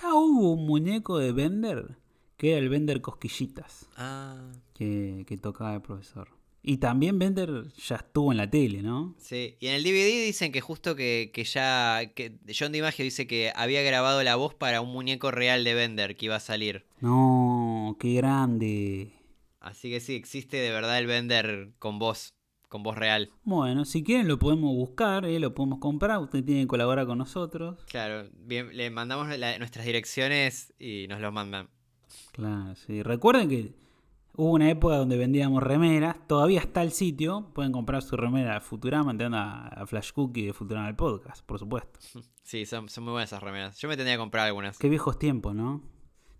Ya hubo un muñeco de Bender, que era el Bender Cosquillitas, Ah. que, que tocaba el profesor. Y también Bender ya estuvo en la tele, ¿no? Sí, y en el DVD dicen que justo que, que ya. que John DiMaggio dice que había grabado la voz para un muñeco real de Bender que iba a salir. No, qué grande. Así que sí, existe de verdad el Bender con voz, con voz real. Bueno, si quieren lo podemos buscar, ¿eh? lo podemos comprar, usted tiene que colaborar con nosotros. Claro, bien, le mandamos la- nuestras direcciones y nos los mandan. Claro, sí. Recuerden que hubo una época donde vendíamos remeras, todavía está el sitio, pueden comprar su remera de Futurama entrando a, a Flash Cookie de Futurama el podcast, por supuesto. Sí, son, son muy buenas esas remeras. Yo me tendría que comprar algunas. Qué viejos tiempos, ¿no?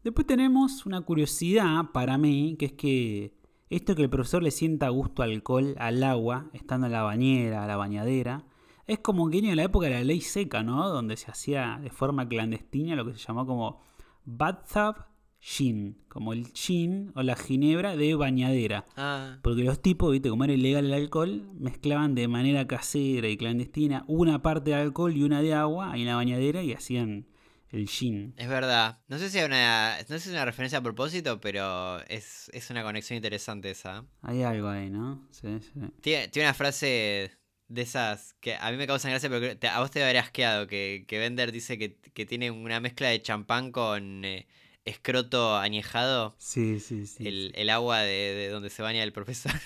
Después tenemos una curiosidad para mí, que es que esto que el profesor le sienta gusto alcohol al agua, estando en la bañera, la bañadera, es como un guiño de la época de la ley seca, ¿no? Donde se hacía de forma clandestina lo que se llamó como bathtub gin, como el gin o la ginebra de bañadera. Ah, Porque los tipos, viste, como era ilegal el alcohol, mezclaban de manera casera y clandestina una parte de alcohol y una de agua ahí en la bañadera y hacían el gin. es verdad. No sé si es una, no sé si es una referencia a propósito, pero es, es una conexión interesante esa. Hay algo ahí, ¿no? Sí, sí. Tiene, tiene una frase de esas que a mí me causan gracia, pero te- a vos te haber asqueado. Que, que Bender dice que, que tiene una mezcla de champán con eh, escroto añejado. Sí, sí, sí. el, el agua de, de donde se baña el profesor.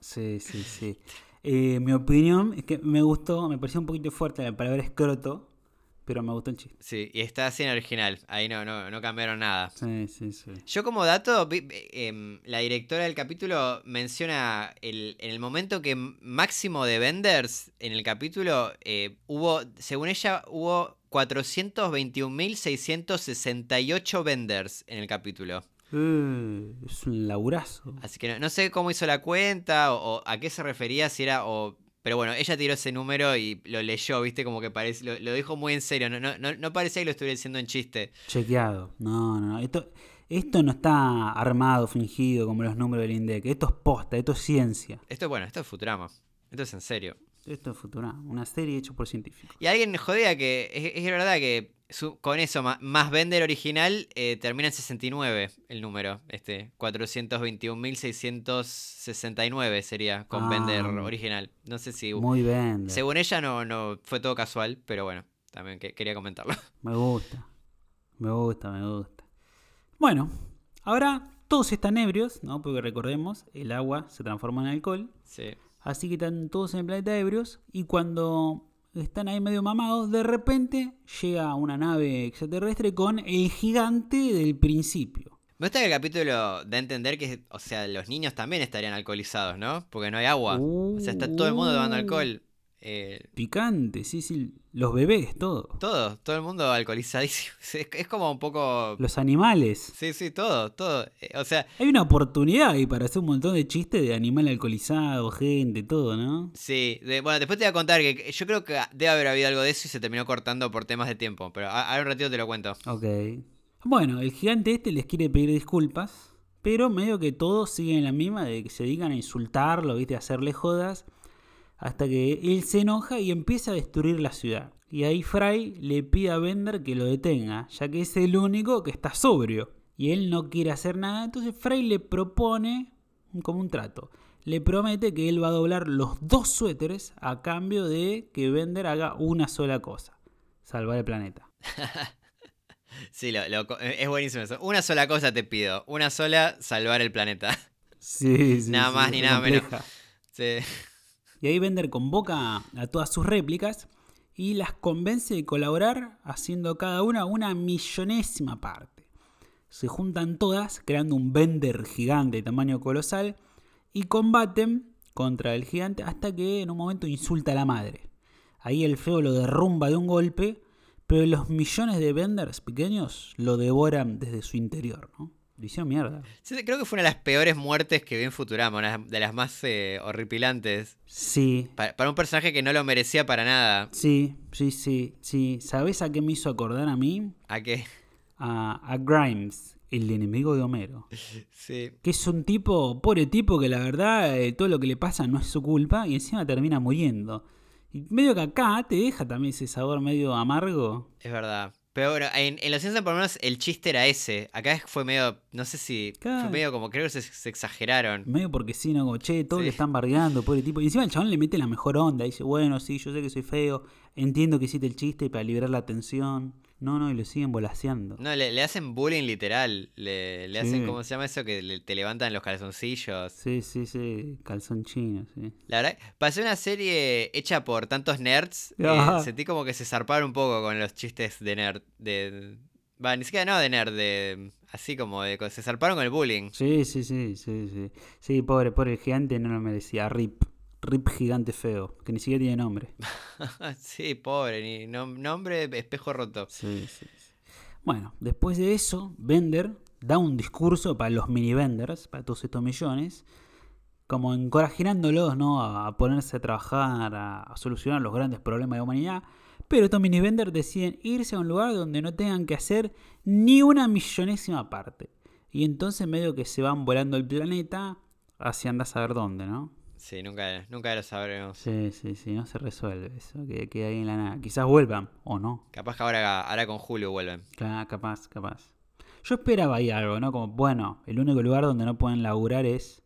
Sí, sí, sí. Eh, mi opinión es que me gustó, me pareció un poquito fuerte la palabra escroto, pero me gustó el chiste. Sí, y está así en original. Ahí no, no, no cambiaron nada. Sí, sí, sí. Yo como dato, vi- em, la directora del capítulo menciona el, en el momento que máximo de venders en el capítulo eh, hubo, según ella, hubo 421.668 venders en el capítulo. Eh, es un laburazo. Así que no, no sé cómo hizo la cuenta o, o a qué se refería, si era o... Pero bueno, ella tiró ese número y lo leyó, viste, como que parece, lo, lo dijo muy en serio, no, no, no, no parecía que lo estuviera diciendo en chiste. Chequeado. No, no, no. Esto, esto no está armado, fingido como los números del INDEC. Esto es posta, esto es ciencia. Esto, bueno, esto es Futurama, esto es en serio. Esto es Futurama, una serie hecha por científicos. Y alguien jodía que es, es verdad que su- con eso, más Bender original, eh, termina en 69 el número. Este, 421.669 sería con Ah. Bender original. No sé si... Muy bien. Según ella no, no fue todo casual, pero bueno, también que- quería comentarlo. Me gusta. Me gusta, me gusta. Bueno, ahora Todos están ebrios, ¿no? Porque recordemos, el agua se transforma en alcohol. Sí. Así que están todos en el planeta ebrios. Y cuando están ahí medio mamados, de repente llega una nave extraterrestre con el gigante del principio. Me gusta que el capítulo da a entender que, o sea, los niños también estarían alcoholizados, ¿no? Porque no hay agua. o sea, está todo el mundo tomando alcohol. Eh, Picante, sí, sí. Los bebés, todo. todo, todo el mundo alcoholizadísimo. Es, es como un poco... Los animales. Sí, sí, todo, todo. Eh, O sea, Hay una oportunidad ahí para hacer un montón de chistes de animal alcoholizado, gente, todo, ¿no? sí. de- bueno, después te voy a contar que yo creo que debe haber habido algo de eso y se terminó cortando por temas de tiempo. Pero a- ahora un ratito te lo cuento. Ok. Bueno, el gigante este les quiere pedir disculpas, pero medio que todos siguen en la misma de que se dedican a insultarlo, ¿viste? A hacerle jodas, hasta que él se enoja y empieza a destruir la ciudad. Y ahí Fry le pide a Bender que lo detenga, ya que es el único que está sobrio. Y él no quiere hacer nada, entonces Fry le propone como un trato. Le promete que él va a doblar los dos suéteres a cambio de que Bender haga una sola cosa. Salvar el planeta. Sí, lo, lo co- es buenísimo eso. Una sola cosa te pido. Una sola, salvar el planeta. Sí, sí. Nada sí, más ni nada menos. Sí. Y ahí Bender convoca a todas sus réplicas y las convence de colaborar haciendo cada una una millonésima parte. Se juntan todas creando un Bender gigante de tamaño colosal y combaten contra el gigante hasta que en un momento insulta a la madre. Ahí el feo lo derrumba de un golpe, pero los millones de Benders pequeños lo devoran desde su interior, ¿no? Lo hicieron mierda. Sí, creo que fue una de las peores muertes que vi en Futurama, una de las más eh, horripilantes. Sí, Pa- para un personaje que no lo merecía para nada. sí, sí, sí, sí. ¿Sabes a qué me hizo acordar a mí? ¿A qué? a, a Grimes, el enemigo de Homero. Sí. Que es un tipo, pobre tipo, que la verdad eh, todo lo que le pasa no es su culpa y encima termina muriendo. Y medio que acá te deja también ese sabor medio amargo. Es verdad. Pero bueno, en, en Los Simpsons por lo menos el chiste era ese. Acá fue medio, no sé si, Claro. fue medio como, creo que se, se exageraron. Medio porque sí, no, como, che, todos Sí. le están bardeando, pobre tipo. Y encima el chabón le mete la mejor onda. Dice, bueno, sí, yo sé que soy feo, entiendo que hiciste el chiste para liberar la tensión. No, no, y lo siguen volaseando. No, le, le hacen bullying literal. Le, le hacen. ¿cómo se llama eso? Que le- te levantan los calzoncillos. Sí, sí, sí, calzón chino, sí. La verdad, pasé una serie hecha por tantos nerds. eh, sentí como que se zarparon un poco con los chistes de nerd. De, va, ni siquiera no de nerd, de, así como de. Se zarparon con el bullying. Sí, sí, sí, sí, sí. Sí, pobre, pobre el gigante no lo merecía. Rip. Rip gigante feo, que ni siquiera tiene nombre. sí, pobre, ni nom- nombre espejo roto. Sí, sí, sí. Bueno, después de eso, Bender da un discurso para los mini venders, para todos estos millones, como encorajándolos ¿no? a, ponerse a trabajar, a, a solucionar los grandes problemas de la humanidad. Pero estos mini venders deciden irse a un lugar donde no tengan que hacer ni una millonésima parte. Y entonces medio que se van volando el planeta hacia andar a saber dónde, ¿no? Sí, nunca, nunca lo sabremos. Sí, sí, sí, no se resuelve eso, que queda ahí en la nada. Quizás vuelvan, o no. Capaz que ahora, ahora con Julio vuelven. Claro, capaz, capaz. Yo esperaba ahí algo, ¿no? Como, bueno, el único lugar donde no pueden laburar es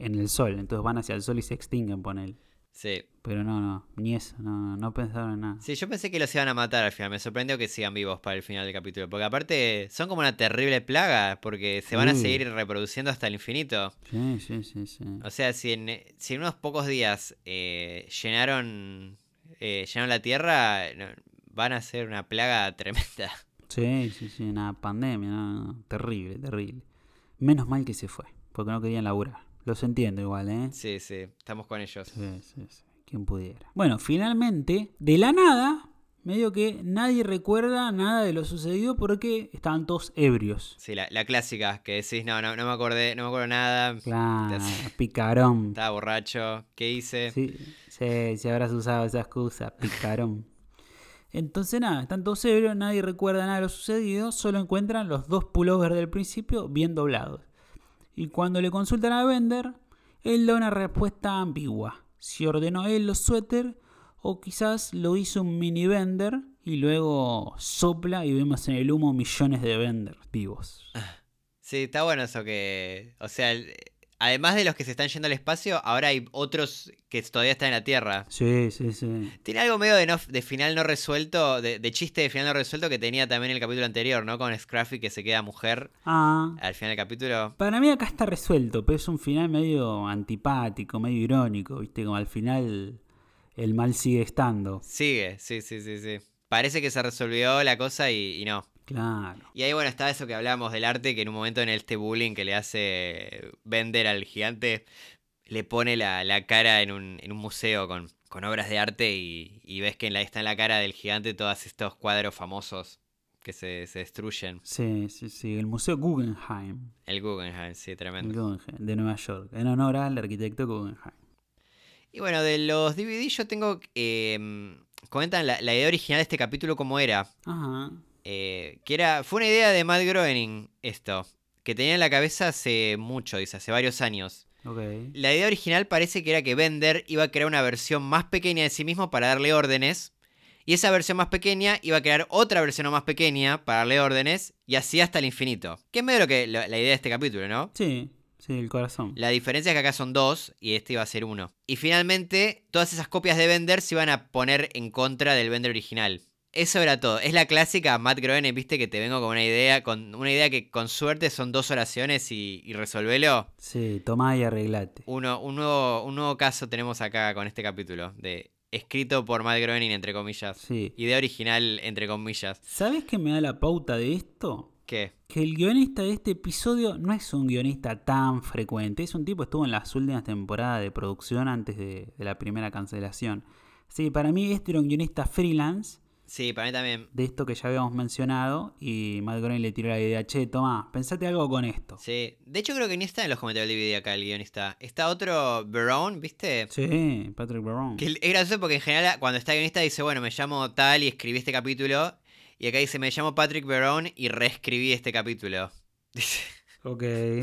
en el sol. Entonces van hacia el sol y se extinguen, pon él. Sí. Pero no, no, ni eso, no, no, no pensaron en nada. Sí, yo pensé que los iban a matar al final. Me sorprendió que sigan vivos para el final del capítulo. Porque aparte son como una terrible plaga. Porque se van a seguir reproduciendo hasta el infinito. Sí, sí, sí, sí. O sea, si en, si en unos pocos días eh, llenaron, eh, llenaron la Tierra, van a ser una plaga tremenda. Sí, sí, sí, una pandemia, no, no, terrible, terrible. Menos mal que se fue, porque no querían laburar. Los entiendo igual, ¿eh? Sí, sí, estamos con ellos. Sí, sí, sí. Quien pudiera. Bueno, finalmente, de la nada, medio que nadie recuerda nada de lo sucedido porque estaban todos ebrios. Sí, la, la clásica, que decís, no, no, no me acordé, no me acuerdo nada. Claro, picarón. Estaba borracho. ¿Qué hice? Sí, sí, si habrás usado esa excusa, picarón. Entonces nada, están todos ebrios, nadie recuerda nada de lo sucedido, solo encuentran los dos pullovers del principio bien doblados. Y cuando le consultan a Bender, él da una respuesta ambigua. Si ordenó él los suéter o quizás lo hizo un mini Bender y luego sopla y vemos en el humo millones de Benders vivos. Sí, está bueno eso que. O sea, además de los que se están yendo al espacio, ahora hay otros que todavía están en la Tierra. Sí, sí, sí. Tiene algo medio de, no, de final no resuelto, de, de chiste de final no resuelto que tenía también el capítulo anterior, ¿no? Con Scruffy que se queda mujer Ah. al final del capítulo. Para mí acá está resuelto, pero es un final medio antipático, medio irónico, ¿viste? Como al final el mal sigue estando. Sigue, sí, sí, sí, sí. Parece que se resolvió la cosa y, y no. Claro. Y ahí, bueno, está eso que hablábamos del arte, que en un momento en este bullying que le hace Bender al gigante, le pone la, la cara en un, en un museo con, con obras de arte y, y ves que en la, está en la cara del gigante todos estos cuadros famosos que se, se destruyen. Sí, sí, sí. El Museo Guggenheim, El Guggenheim, sí, el tremendo. Guggenheim de Nueva York, en honor al arquitecto Guggenheim. Y bueno, de los DVD yo tengo... eh, comentan la, la idea original de este capítulo cómo era. Ajá. Eh, que era, fue una idea de Matt Groening esto, que tenía en la cabeza hace mucho, dice, hace varios años. Ok. La idea original parece que era que Bender iba a crear una versión más pequeña de sí mismo para darle órdenes, y esa versión más pequeña iba a crear otra versión más pequeña para darle órdenes, y así hasta el infinito. Que es medio lo que, lo- la idea de este capítulo, ¿no? Sí, sí, el corazón. La diferencia es que acá son dos y este iba a ser uno. Y finalmente, todas esas copias de Bender se iban a poner en contra del Bender original. Eso era todo. Es la clásica Matt Groening, viste, que te vengo con una idea, con una idea que con suerte son dos oraciones y, y resolvelo. Sí, tomá y arreglate. Uno, un, nuevo, un nuevo caso tenemos acá con este capítulo. De escrito por Matt Groening, entre comillas. Sí. Idea original, entre comillas. ¿Sabes qué me da la pauta de esto? ¿Qué? Que el guionista de este episodio no es un guionista tan frecuente. Es un tipo que estuvo en las últimas temporadas de producción antes de, de la primera cancelación. Sí, para mí este era un guionista freelance Sí, para mí también. de esto que ya habíamos mencionado. Y Matt Groening le tiró la idea, che, toma, pensate algo con esto. Sí. De hecho, creo que ni está en los comentarios del DVD acá el guionista. Está otro Verón, ¿viste? Sí, Patrick Baron. Que es gracioso porque en general cuando está el guionista dice, bueno, me llamo tal y escribí este capítulo. Y acá dice, me llamo Patrick Verón y reescribí este capítulo. Dice, Ok,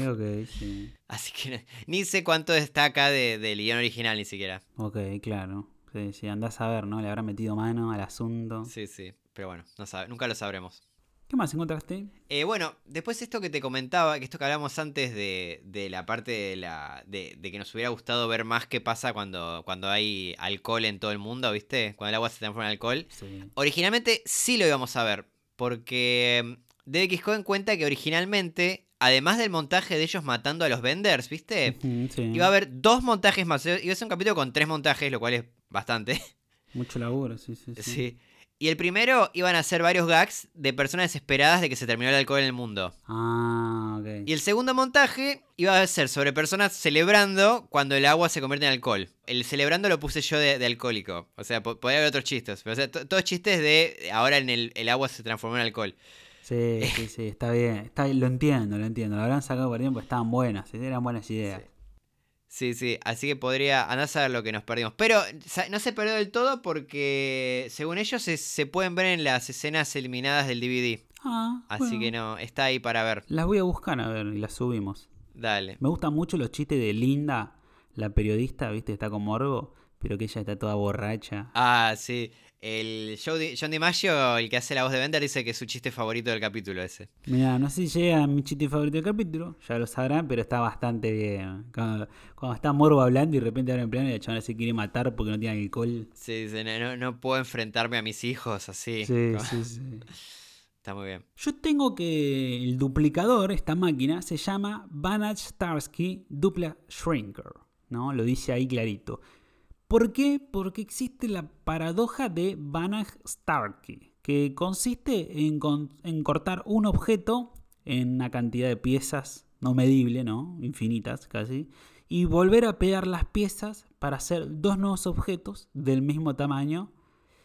ok, sí. Así que ni sé cuánto está acá de- del guion original ni siquiera. Ok, claro. Sí, sí, andás a ver, ¿no? Le habrá metido mano al asunto. Sí, sí. Pero bueno, no sabe, nunca lo sabremos. ¿Qué más encontraste? Eh, bueno, después esto que te comentaba, que esto que hablamos antes de, de la parte de la. De, de que nos hubiera gustado ver más qué pasa cuando, cuando hay alcohol en todo el mundo, ¿viste? Cuando el agua se transforma en alcohol. Sí. Originalmente sí lo íbamos a ver, porque mm, DX Cohen cuenta que originalmente, además del montaje de ellos matando a los venders, ¿viste? Sí. Iba a haber dos montajes más, iba a ser un capítulo con tres montajes, lo cual es bastante. Mucho laburo, sí, sí, sí. Sí. Y el primero iban a ser varios gags de personas desesperadas de que se terminó el alcohol en el mundo. Ah, ok. Y el segundo montaje iba a ser sobre personas celebrando cuando el agua se convierte en alcohol. El celebrando lo puse yo de, de alcohólico. O sea, po- podía haber otros chistes. Pero, o sea, to- todos chistes de ahora en el, el agua se transformó en alcohol. Sí, sí, sí, está bien. Está, bien, lo entiendo, lo entiendo. Lo habrán sacado por tiempo, estaban buenas, eran buenas ideas. Sí, sí, así que podría andar a saber lo que nos perdimos. Pero no se perdió del todo porque, según ellos, se, se pueden ver en las escenas eliminadas del DVD. Ah, Así bueno. que no, está ahí para ver. Las voy a buscar a ver y las subimos. Dale. Me gustan mucho los chistes de Linda, la periodista, ¿viste? Está con morbo, pero que ella está toda borracha. Ah, sí. El John DiMaggio, el que hace la voz de Bender, dice que es su chiste favorito del capítulo ese. Mira, no sé si llega a mi chiste favorito del capítulo, ya lo sabrán, pero está bastante bien. Cuando, cuando está Morbo hablando y de repente abre en plano y el chaval se quiere matar porque no tiene alcohol. Sí, dice, no, no, puedo enfrentarme a mis hijos así. Sí, Como- sí, sí. Está muy bien. Yo tengo que el duplicador, esta máquina, se llama Vanage Starsky Dupla Shrinker. ¿no? Lo dice ahí clarito. ¿Por qué? Porque existe la paradoja de Banach-Starkey, que consiste en, cortar un objeto en una cantidad de piezas no medible, ¿no? Infinitas casi, y volver a pegar las piezas para hacer dos nuevos objetos del mismo tamaño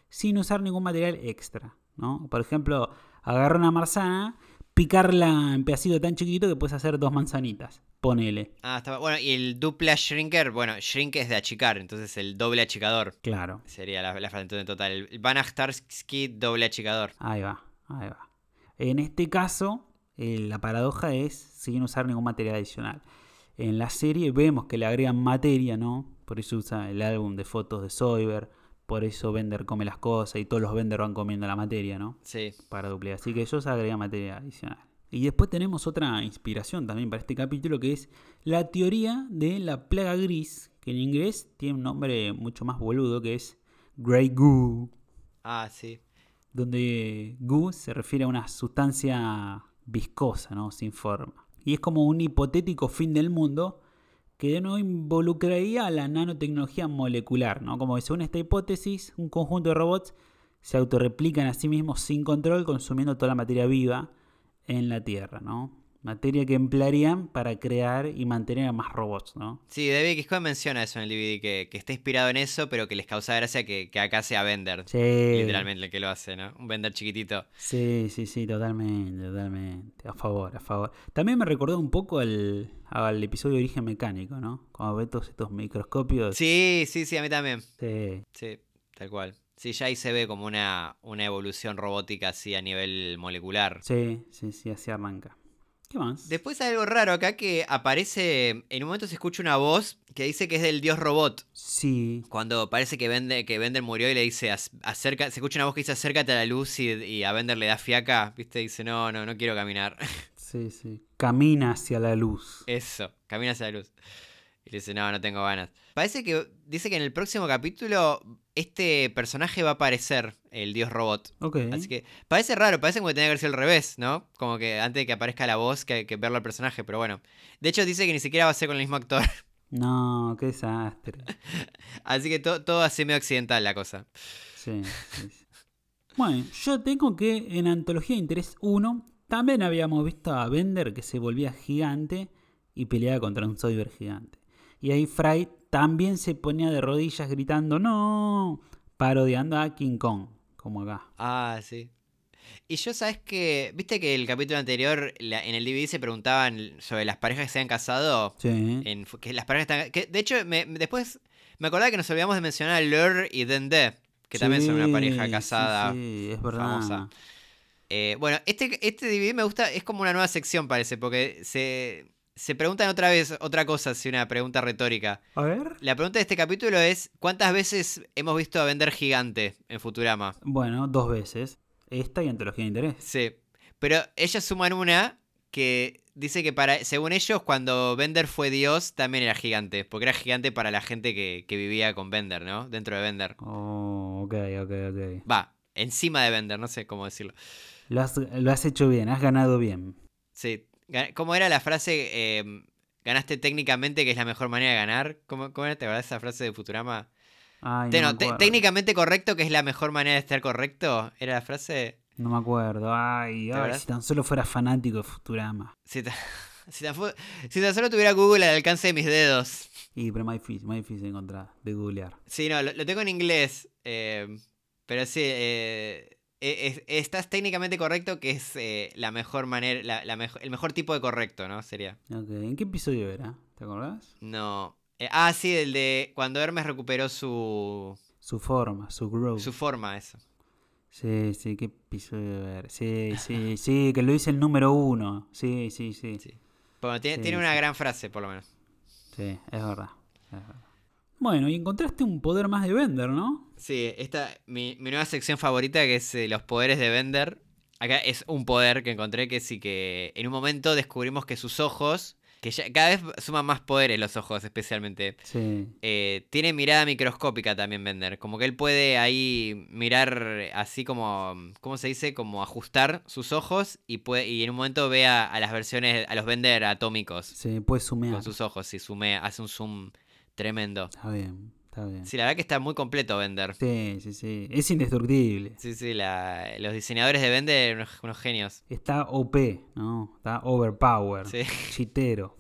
sin usar ningún material extra, ¿no? Por ejemplo, agarrar una manzana, picarla en pedacitos tan chiquititos que puedes hacer dos manzanitas. Ponele. Ah, está Bueno, y el dupla shrinker, bueno, shrink es de achicar, entonces el doble achicador Claro. sería la, la frase en total. El Banachtarsky doble achicador. Ahí va, ahí va. En este caso, eh, la paradoja es sin usar ningún material adicional. En la serie vemos que le agregan materia, ¿no? Por eso usa el álbum de fotos de Soyber, por eso Bender come las cosas y todos los Bender van comiendo la materia, ¿no? Sí. Para duplicar. Así que ellos agregan materia adicional. Y después tenemos otra inspiración también para este capítulo que es la teoría de la plaga gris, que en inglés tiene un nombre mucho más boludo que es Grey Goo. Ah, sí. Donde goo se refiere a una sustancia viscosa, ¿no? Sin forma. Y es como un hipotético fin del mundo que no involucraría a la nanotecnología molecular, ¿no? Como según esta hipótesis, un conjunto de robots se autorreplican a sí mismos sin control, consumiendo toda la materia viva en la Tierra, ¿no? Materia que emplearían para crear y mantener a más robots, ¿no? Sí, David Kisco menciona eso en el DVD, que, que, está inspirado en eso, pero que les causa gracia que, que acá sea Bender. Sí. Literalmente el que lo hace, ¿no? Un Bender chiquitito. Sí, sí, sí, totalmente, totalmente. A favor, a favor. También me recordó un poco al, al episodio de Origen Mecánico, ¿no? Cuando ve todos estos microscopios. Sí, sí, sí, a mí también. Sí. Sí, tal cual. Sí, ya ahí se ve como una, una evolución robótica así a nivel molecular. Sí, sí, sí, así arranca. ¿Qué más? Después hay algo raro acá que aparece. En un momento se escucha una voz que dice que es del dios robot. Sí. Cuando parece que Bender, que Bender murió y le dice acerca, se escucha una voz que dice acércate a la luz y, y a Bender le da fiaca, ¿viste? Dice, no, no, no quiero caminar. Sí, sí. Camina hacia la luz. Eso, camina hacia la luz. Le dice, no, no tengo ganas. Parece que dice que en el próximo capítulo este personaje va a aparecer, el dios robot. Ok. Así que parece raro, parece como que tenía que verse al revés, ¿no? Como que antes de que aparezca la voz que, que verlo al personaje, pero bueno. De hecho dice que ni siquiera va a ser con el mismo actor. No, qué desastre. Así que to, todo así medio accidental la cosa. Sí, sí, sí. Bueno, yo tengo que en Antología de Interés 1 también habíamos visto a Bender que se volvía gigante y peleaba contra un cyber gigante. Y ahí Fry también se ponía de rodillas gritando ¡No! parodiando a King Kong, como acá. Ah, sí. Y yo, ¿sabes que Viste que el capítulo anterior, la, en el DVD se preguntaban sobre las parejas que se han casado. Sí. En, que las parejas están, que De hecho, me, después me acordaba que nos olvidamos de mencionar a Lur y Dende, que también son una pareja casada. Sí, sí es verdad. Famosa. Eh, bueno, este, este DVD me gusta, es como una nueva sección, parece, porque se, se preguntan otra vez otra cosa, si una pregunta retórica. A ver. La pregunta de este capítulo es: ¿cuántas veces hemos visto a vender gigante en Futurama? Bueno, dos veces. Esta y Antología de Interés. Sí. Pero ellas suman una que dice que para, según ellos, cuando Bender fue Dios, también era gigante. Porque era gigante para la gente que, que vivía con Bender, ¿no? Dentro de Bender. Oh, ok, ok, ok. Va, encima de Bender, no sé cómo decirlo. Lo has, lo has hecho bien, has ganado bien. Sí. ¿Cómo era la frase? Eh, ganaste técnicamente, que es la mejor manera de ganar. ¿Cómo, cómo era? ¿Te acordás esa frase de Futurama? Ay, Te- no no, me te- acuerdo. técnicamente correcto, que es la mejor manera de estar correcto. ¿Era la frase? No me acuerdo. Ay, ay, si tan solo fuera fanático de Futurama. Si, ta- si tan, fu- si tan solo tuviera Google al alcance de mis dedos. Y, pero más difícil, más difícil de encontrar, de googlear. Sí, no, lo, lo tengo en inglés. eh, pero sí, eh, es- estás técnicamente correcto, que es eh, la mejor manera, la, la mejo- el mejor tipo de correcto, ¿no? Sería. ¿En qué episodio era? ¿Te acordás? No. Eh, ah, sí, el de cuando Hermes recuperó su, Su forma, su growth. su forma, eso. Sí, sí, qué episodio era. Sí, sí, sí, que lo dice el número uno. Sí, sí, sí. Sí. Bueno, tiene, Sí, tiene una sí. gran frase, por lo menos. Sí, es verdad. es verdad. Bueno, y encontraste un poder más de Bender, ¿no? Sí, esta, mi, mi nueva sección favorita que es eh, los poderes de Bender. Acá es un poder que encontré que sí que en un momento descubrimos que sus ojos, que ya cada vez suman más poderes los ojos especialmente, Sí. eh, tiene mirada microscópica también Bender. Como que él puede ahí mirar así como, ¿cómo se dice? Como ajustar sus ojos y, puede, y en un momento ve a, a las versiones, a los Bender atómicos Se puede sumear. con sus ojos y zoomea, hace un zoom tremendo. Está bien, está bien. Sí, la verdad que está muy completo Bender. Sí, sí, sí. Es indestructible. Sí, sí, la- los diseñadores de Bender, unos, unos genios. Está OP, ¿no? Está overpower. Sí. Chitero.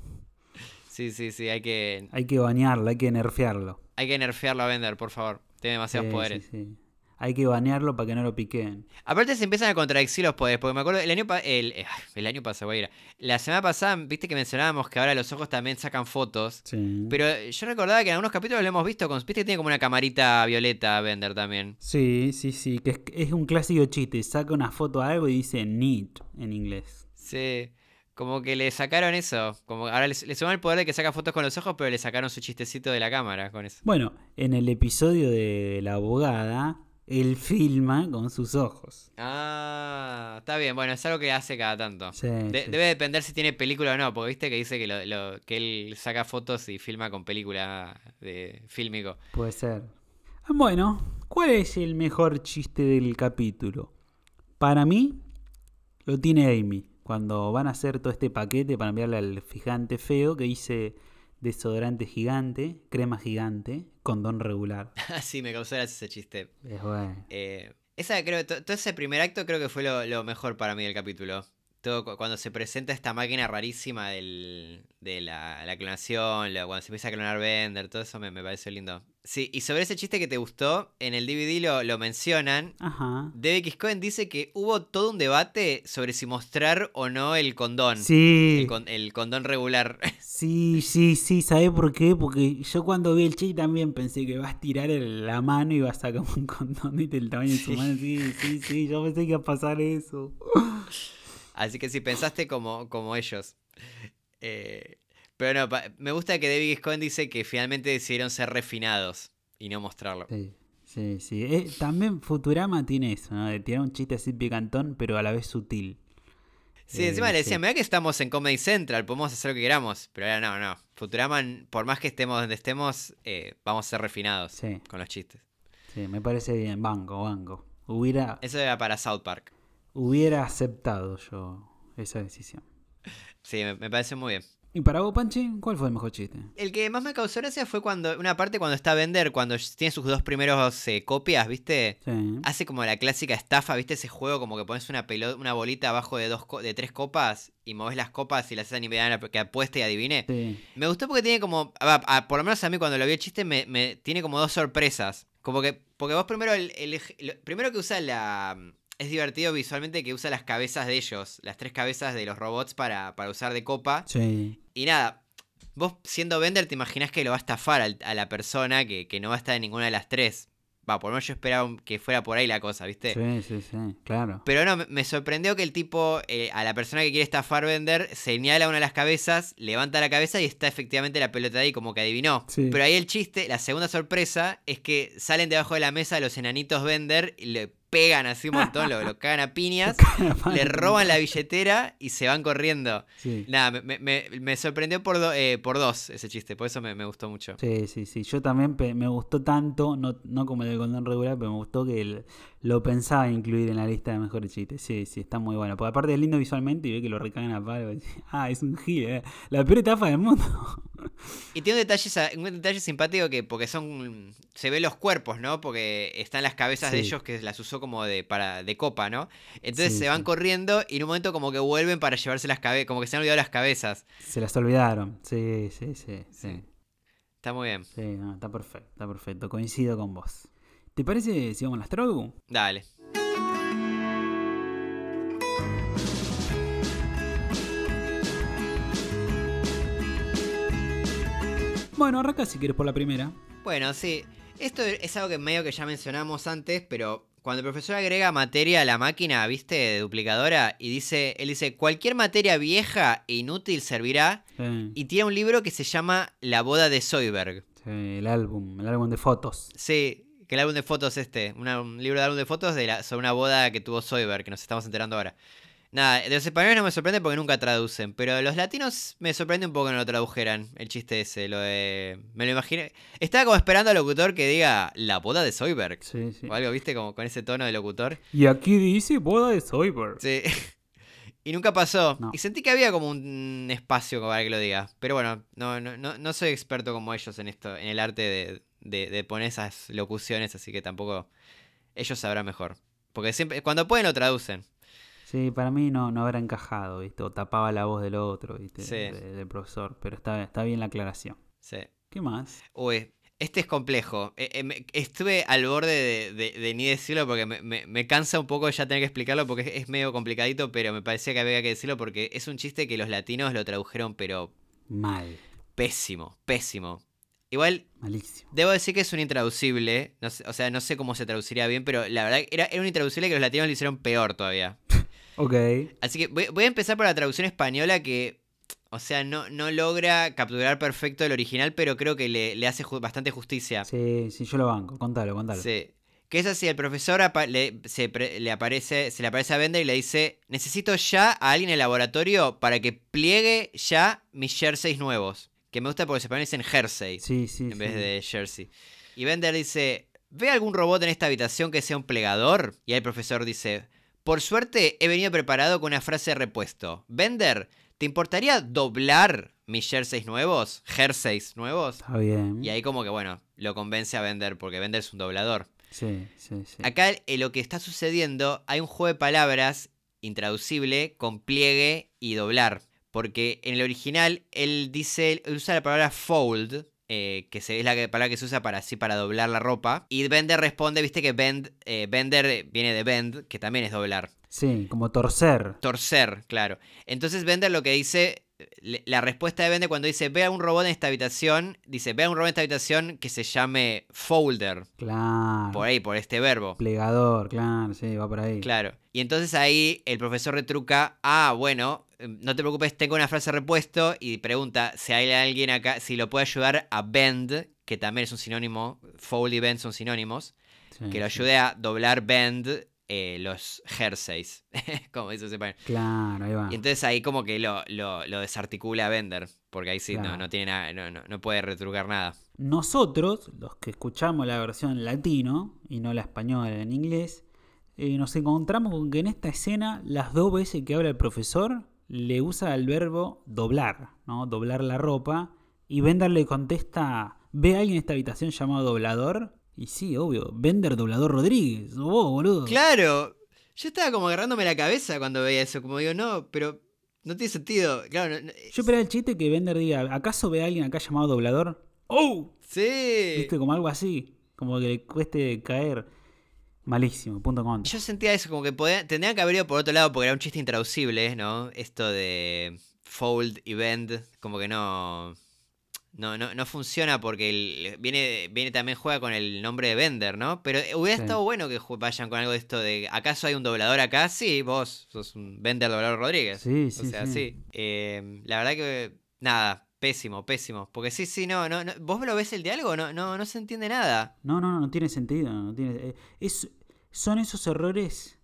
Sí, sí, sí, hay que, Hay que bañarlo, hay que nerfearlo. hay que nerfearlo a Bender, por favor. Tiene demasiados Sí, poderes. sí, sí. Hay que banearlo para que no lo piquen. Aparte se empiezan a contradecir los poderes, porque me acuerdo, el año, pa- el, eh, el año pasado, voy a ir. La semana pasada, viste que mencionábamos que ahora los ojos también sacan fotos. Sí. Pero yo recordaba que en algunos capítulos lo hemos visto, con, viste que tiene como una camarita violeta Bender también. Sí, sí, sí. Que es, es un clásico chiste. Saca una foto a algo y dice neat en inglés. Sí, como que le sacaron eso. Como ahora le suman el poder de que saca fotos con los ojos, pero le sacaron su chistecito de la cámara con eso. Bueno, en el episodio de la abogada, él filma con sus ojos. Ah, está bien. Bueno, es algo que hace cada tanto. Sí, De- sí. Debe depender si tiene película o no, porque viste que dice que, lo, lo- que él saca fotos y filma con película de fílmico. Puede ser. Ah, Bueno, ¿cuál es el mejor chiste del capítulo? Para mí, lo tiene Amy. Cuando van a hacer todo este paquete para enviarle al gigante feo que dice desodorante gigante, crema gigante, condón regular. sí, me causó ese chiste. Es bueno. Eh, esa creo, to- todo ese primer acto creo que fue lo, lo mejor para mí del capítulo. Todo cu- cuando se presenta esta máquina rarísima del, de la, la clonación, la- cuando se empieza a clonar Bender, todo eso me, me pareció lindo. Sí, y sobre ese chiste que te gustó, en el DVD lo, lo mencionan. Ajá. David. Cohen dice que hubo todo un debate sobre si mostrar o no el condón. Sí, El, con- el condón regular. sí, sí, sí, ¿sabes por qué? Porque yo cuando vi el chiste también pensé que vas a tirar el- la mano y vas a sacar un condón y el tamaño de su Sí. mano. Sí, sí, sí, yo pensé que iba a pasar eso. Así que si pensaste como, como ellos. Eh, pero no, me gusta que David. Cohen dice que finalmente decidieron ser refinados y no mostrarlo. Sí, sí, sí. Eh, también Futurama tiene eso, ¿no? De tirar un chiste así picantón, pero a la vez sutil. Sí, Eh, encima le sí. decían, mira que estamos en Comedy Central, podemos hacer lo que queramos. Pero ahora no, no. Futurama, por más que estemos donde estemos, eh, vamos a ser refinados Sí, con los chistes. sí, me parece bien. Banco, banco. Hubiera, Eso era para South Park. hubiera aceptado yo esa decisión. Sí, me, me parece muy bien. ¿Y para vos, Panchi, cuál fue el mejor chiste? El que más me causó gracia fue cuando, una parte cuando está Bender, cuando tiene sus dos primeros eh, copias, ¿viste? Sí. Hace como la clásica estafa, ¿viste? Ese juego como que pones una pelota, una bolita abajo de dos de tres copas y moves las copas y las haces a que apueste y adivine. Sí. Me gustó porque tiene como, a- a- por lo menos a mí cuando lo vi el chiste me, me- tiene como dos sorpresas. Como que porque vos primero el, primero que usa la es divertido visualmente que usa las cabezas de ellos, las tres cabezas de los robots para, para usar de copa. Sí. Y nada, vos siendo Bender te imaginás que lo va a estafar al- a la persona que, que no va a estar en ninguna de las tres. Va, por lo menos yo esperaba que fuera por ahí la cosa, ¿viste? Sí, sí, sí, claro. Pero no, me- sorprendió que el tipo, eh, a la persona que quiere estafar Bender, señala una de las cabezas, levanta la cabeza y está efectivamente la pelota ahí como que adivinó. Sí. Pero ahí el chiste, la segunda sorpresa, es que salen debajo de la mesa los enanitos Bender y le pegan así un montón, lo, lo cagan a piñas, le roban la billetera y se van corriendo. Sí. Nada, me, me- sorprendió por, do- eh, por dos ese chiste, por eso me, me gustó mucho. Sí, sí, sí. Yo también me gustó tanto, no, no como el del condón regular, pero me gustó que el- lo pensaba incluir en la lista de mejores chistes. Sí, sí, está muy bueno. Porque aparte es lindo visualmente y ve que lo recagan a palo. Ah, es un gil, eh. La peor etafa del mundo. Y tiene un detalle, un detalle simpático que porque son se ve los cuerpos, ¿no? Porque están las cabezas de ellos que las usó como de para de copa, ¿no? Entonces Sí, se van sí. corriendo y en un momento como que vuelven para llevarse las cabezas, como que se han olvidado las cabezas. Se las olvidaron. Sí, sí, sí. sí. Sí. Está muy bien. Sí, no, está perfecto, está perfecto. Coincido con vos. ¿Te parece si vamos a las Trogu? Dale. Bueno, arranca si quieres por la primera. Bueno, sí. Esto es algo que medio que ya mencionamos antes, pero cuando el profesor agrega materia a la máquina, ¿viste? De duplicadora, y dice, él dice, cualquier materia vieja e inútil servirá, Sí, y tiene un libro que se llama La boda de Zoidberg. sí, el álbum, el álbum de fotos. Sí, que el álbum de fotos este, una- un libro de álbum de fotos de la- sobre una boda que tuvo Zoidberg, que nos estamos enterando ahora. Nada, de los españoles no me sorprende porque nunca traducen, pero de los latinos me sorprende un poco que no lo tradujeran, el chiste ese, lo de... Me lo imaginé. Estaba como esperando al locutor que diga la boda de Zoidberg. Sí, sí. O algo, viste, como con ese tono de locutor. Y aquí dice boda de Soyber. Sí. y nunca pasó. No. Y sentí que había como un espacio para que lo diga. Pero bueno, no, no, no, no soy experto como ellos en esto, en el arte de, de, de poner esas locuciones, así que tampoco ellos sabrán mejor. Porque siempre, cuando pueden lo traducen. Sí, para mí no, no habrá encajado, ¿viste? O tapaba la voz del otro, ¿viste? Sí. De- del profesor. Pero está, está bien la aclaración. Sí. ¿Qué más? Uy, este es complejo. Eh, eh, estuve al borde de, de- de ni decirlo porque me, me- me cansa un poco ya tener que explicarlo porque es, es medio complicadito, pero me parecía que había que decirlo porque es un chiste que los latinos lo tradujeron, pero Mal. pésimo, pésimo. Igual, Malísimo. debo decir que es un intraducible. no sé- o sea, no sé cómo se traduciría bien, pero la verdad era, era un intraducible que los latinos lo hicieron peor todavía. Ok. Así que voy, voy a empezar por la traducción española que, o sea, no, no logra capturar perfecto el original, pero creo que le, le hace ju- bastante justicia. Sí, sí, yo lo banco. Contalo, contalo. Sí. Que es así, el profesor le, se, le aparece, se le aparece a Bender y le dice, necesito ya a alguien en el laboratorio para que pliegue ya mis jerseys nuevos. Que me gusta porque se parecen jerseys Sí, sí. en vez de jersey. Y Bender dice, ¿ve algún robot en esta habitación que sea un plegador? Y ahí el profesor dice, por suerte he venido preparado con una frase de repuesto. Bender, ¿te importaría doblar mis jerseys nuevos? Jerseys nuevos. Está bien. Y ahí como que bueno, lo convence a Bender porque Bender es un doblador. Sí, sí, sí. Acá eh, lo que está sucediendo, hay un juego de palabras intraducible con pliegue y doblar. Porque en el original él dice, él usa la palabra fold, eh, que es la palabra que se usa para así para doblar la ropa. Y Bender responde, viste que bend, eh, Bender viene de bend, que también es doblar. Sí, como torcer. Torcer, claro. Entonces Bender lo que dice, la respuesta de Bender cuando dice, ve a un robot en esta habitación, dice, ve a un robot en esta habitación que se llame folder. Claro. Por ahí, por este verbo. Plegador, claro, sí, va por ahí. Claro. Y entonces ahí el profesor retruca, ah, bueno, no te preocupes, tengo una frase repuesto y pregunta si hay alguien acá, si lo puede ayudar a bend, que también es un sinónimo, fold y bend son sinónimos, Sí, que lo sí. ayude a doblar bend eh, los jerseys, como dice ese español. Claro, ahí va. Y entonces ahí como que lo, lo, lo desarticula a Bender, porque ahí sí, no, Claro. no tiene nada, no, no, no puede retrucar nada. Nosotros, los que escuchamos la versión latino y no la española en inglés, eh, nos encontramos con que en esta escena las dos veces que habla el profesor le usa el verbo doblar, ¿no? Doblar la ropa. Y Bender le contesta, ¿ve a alguien en esta habitación llamado doblador? Y sí, obvio, Bender Doblador Rodríguez, o vos, boludo. Claro, yo estaba como agarrándome la cabeza cuando veía eso, como digo, no, pero no tiene sentido. Claro, no- no- Yo esperaba el chiste que Bender diga, ¿acaso ve a alguien acá llamado doblador? ¡Oh! sí. ¿Viste? Como algo así. Como que le cueste caer. Malísimo, punto contra. Yo sentía eso, como que podía- tendrían que haber ido por otro lado porque era un chiste intraducible, ¿no? Esto de fold y bend, como que no. No, no, no funciona porque el- viene, viene también juega con el nombre de Bender, ¿no? Pero hubiera Sí. estado bueno que vayan con algo de esto de ¿acaso hay un doblador acá? Sí, vos sos un Bender doblador Rodríguez. Sí, O sí, sea, sí. sí. Eh, la verdad que nada, pésimo, pésimo. Porque sí, sí, no, no, no- ¿Vos lo ves el diálogo? No, no, no se entiende nada. No, no, no, no tiene sentido. No tiene, eh, es, son esos errores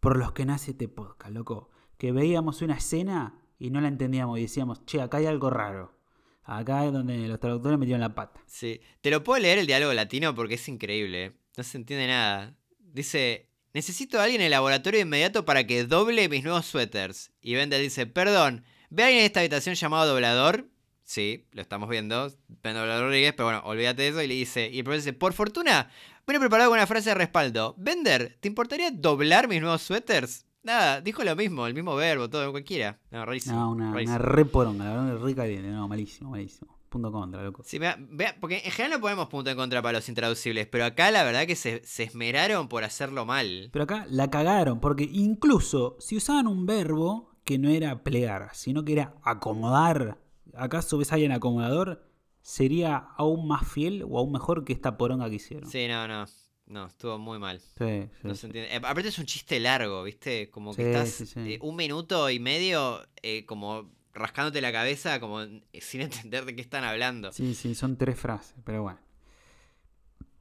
por los que nace este podcast, loco. Que veíamos una escena y no la entendíamos y decíamos, che, acá hay algo raro. Acá es donde los traductores metieron la pata. Sí. Te lo puedo leer el diálogo latino porque es increíble. ¿eh? No se entiende nada. Dice, necesito a alguien en el laboratorio inmediato para que doble mis nuevos suéteres. Y Bender dice, perdón, ¿ve a alguien en esta habitación llamado doblador? Sí, lo estamos viendo. Doblador Rodríguez, pero bueno, olvídate de eso. Y le dice, y el profesor dice, por fortuna, vine preparado con una frase de respaldo. Bender, ¿te importaría doblar mis nuevos suéteres? Nada, dijo lo mismo, el mismo verbo, todo, cualquiera. No, rarísimo. No, una, rarísimo. una re poronga, la verdad, re caliente. No, malísimo, malísimo. Punto contra, loco. Sí, vea, vea, porque en general no ponemos punto en contra para los intraducibles, pero acá la verdad que se, se esmeraron por hacerlo mal. Pero acá la cagaron, porque incluso si usaban un verbo que no era plegar, sino que era acomodar, ¿acaso ves a alguien acomodador? Sería aún más fiel o aún mejor que esta poronga que hicieron. Sí, no, no. No, estuvo muy mal. Sí, sí, No sí. se entiende. Eh, aparte es un chiste largo, ¿viste? Como que Sí, estás eh, un minuto y medio eh, como rascándote la cabeza, como sin entender de qué están hablando. Sí, sí, son tres frases, pero bueno.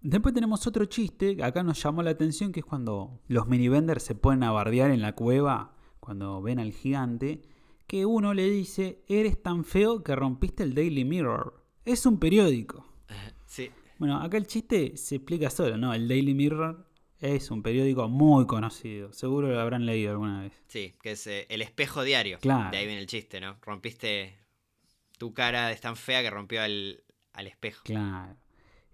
Después tenemos otro chiste acá nos llamó la atención, que es cuando los minivenders se ponen a bardear en la cueva, cuando ven al gigante, que uno le dice, eres tan feo que rompiste el Daily Mirror. Es un periódico. Sí. Bueno, acá el chiste se explica solo, ¿no? El Daily Mirror es un periódico muy conocido, seguro lo habrán leído alguna vez. Sí, que es eh, el espejo diario. Claro. De ahí viene el chiste, ¿no? Rompiste tu cara es tan fea que rompió al, al espejo. Claro.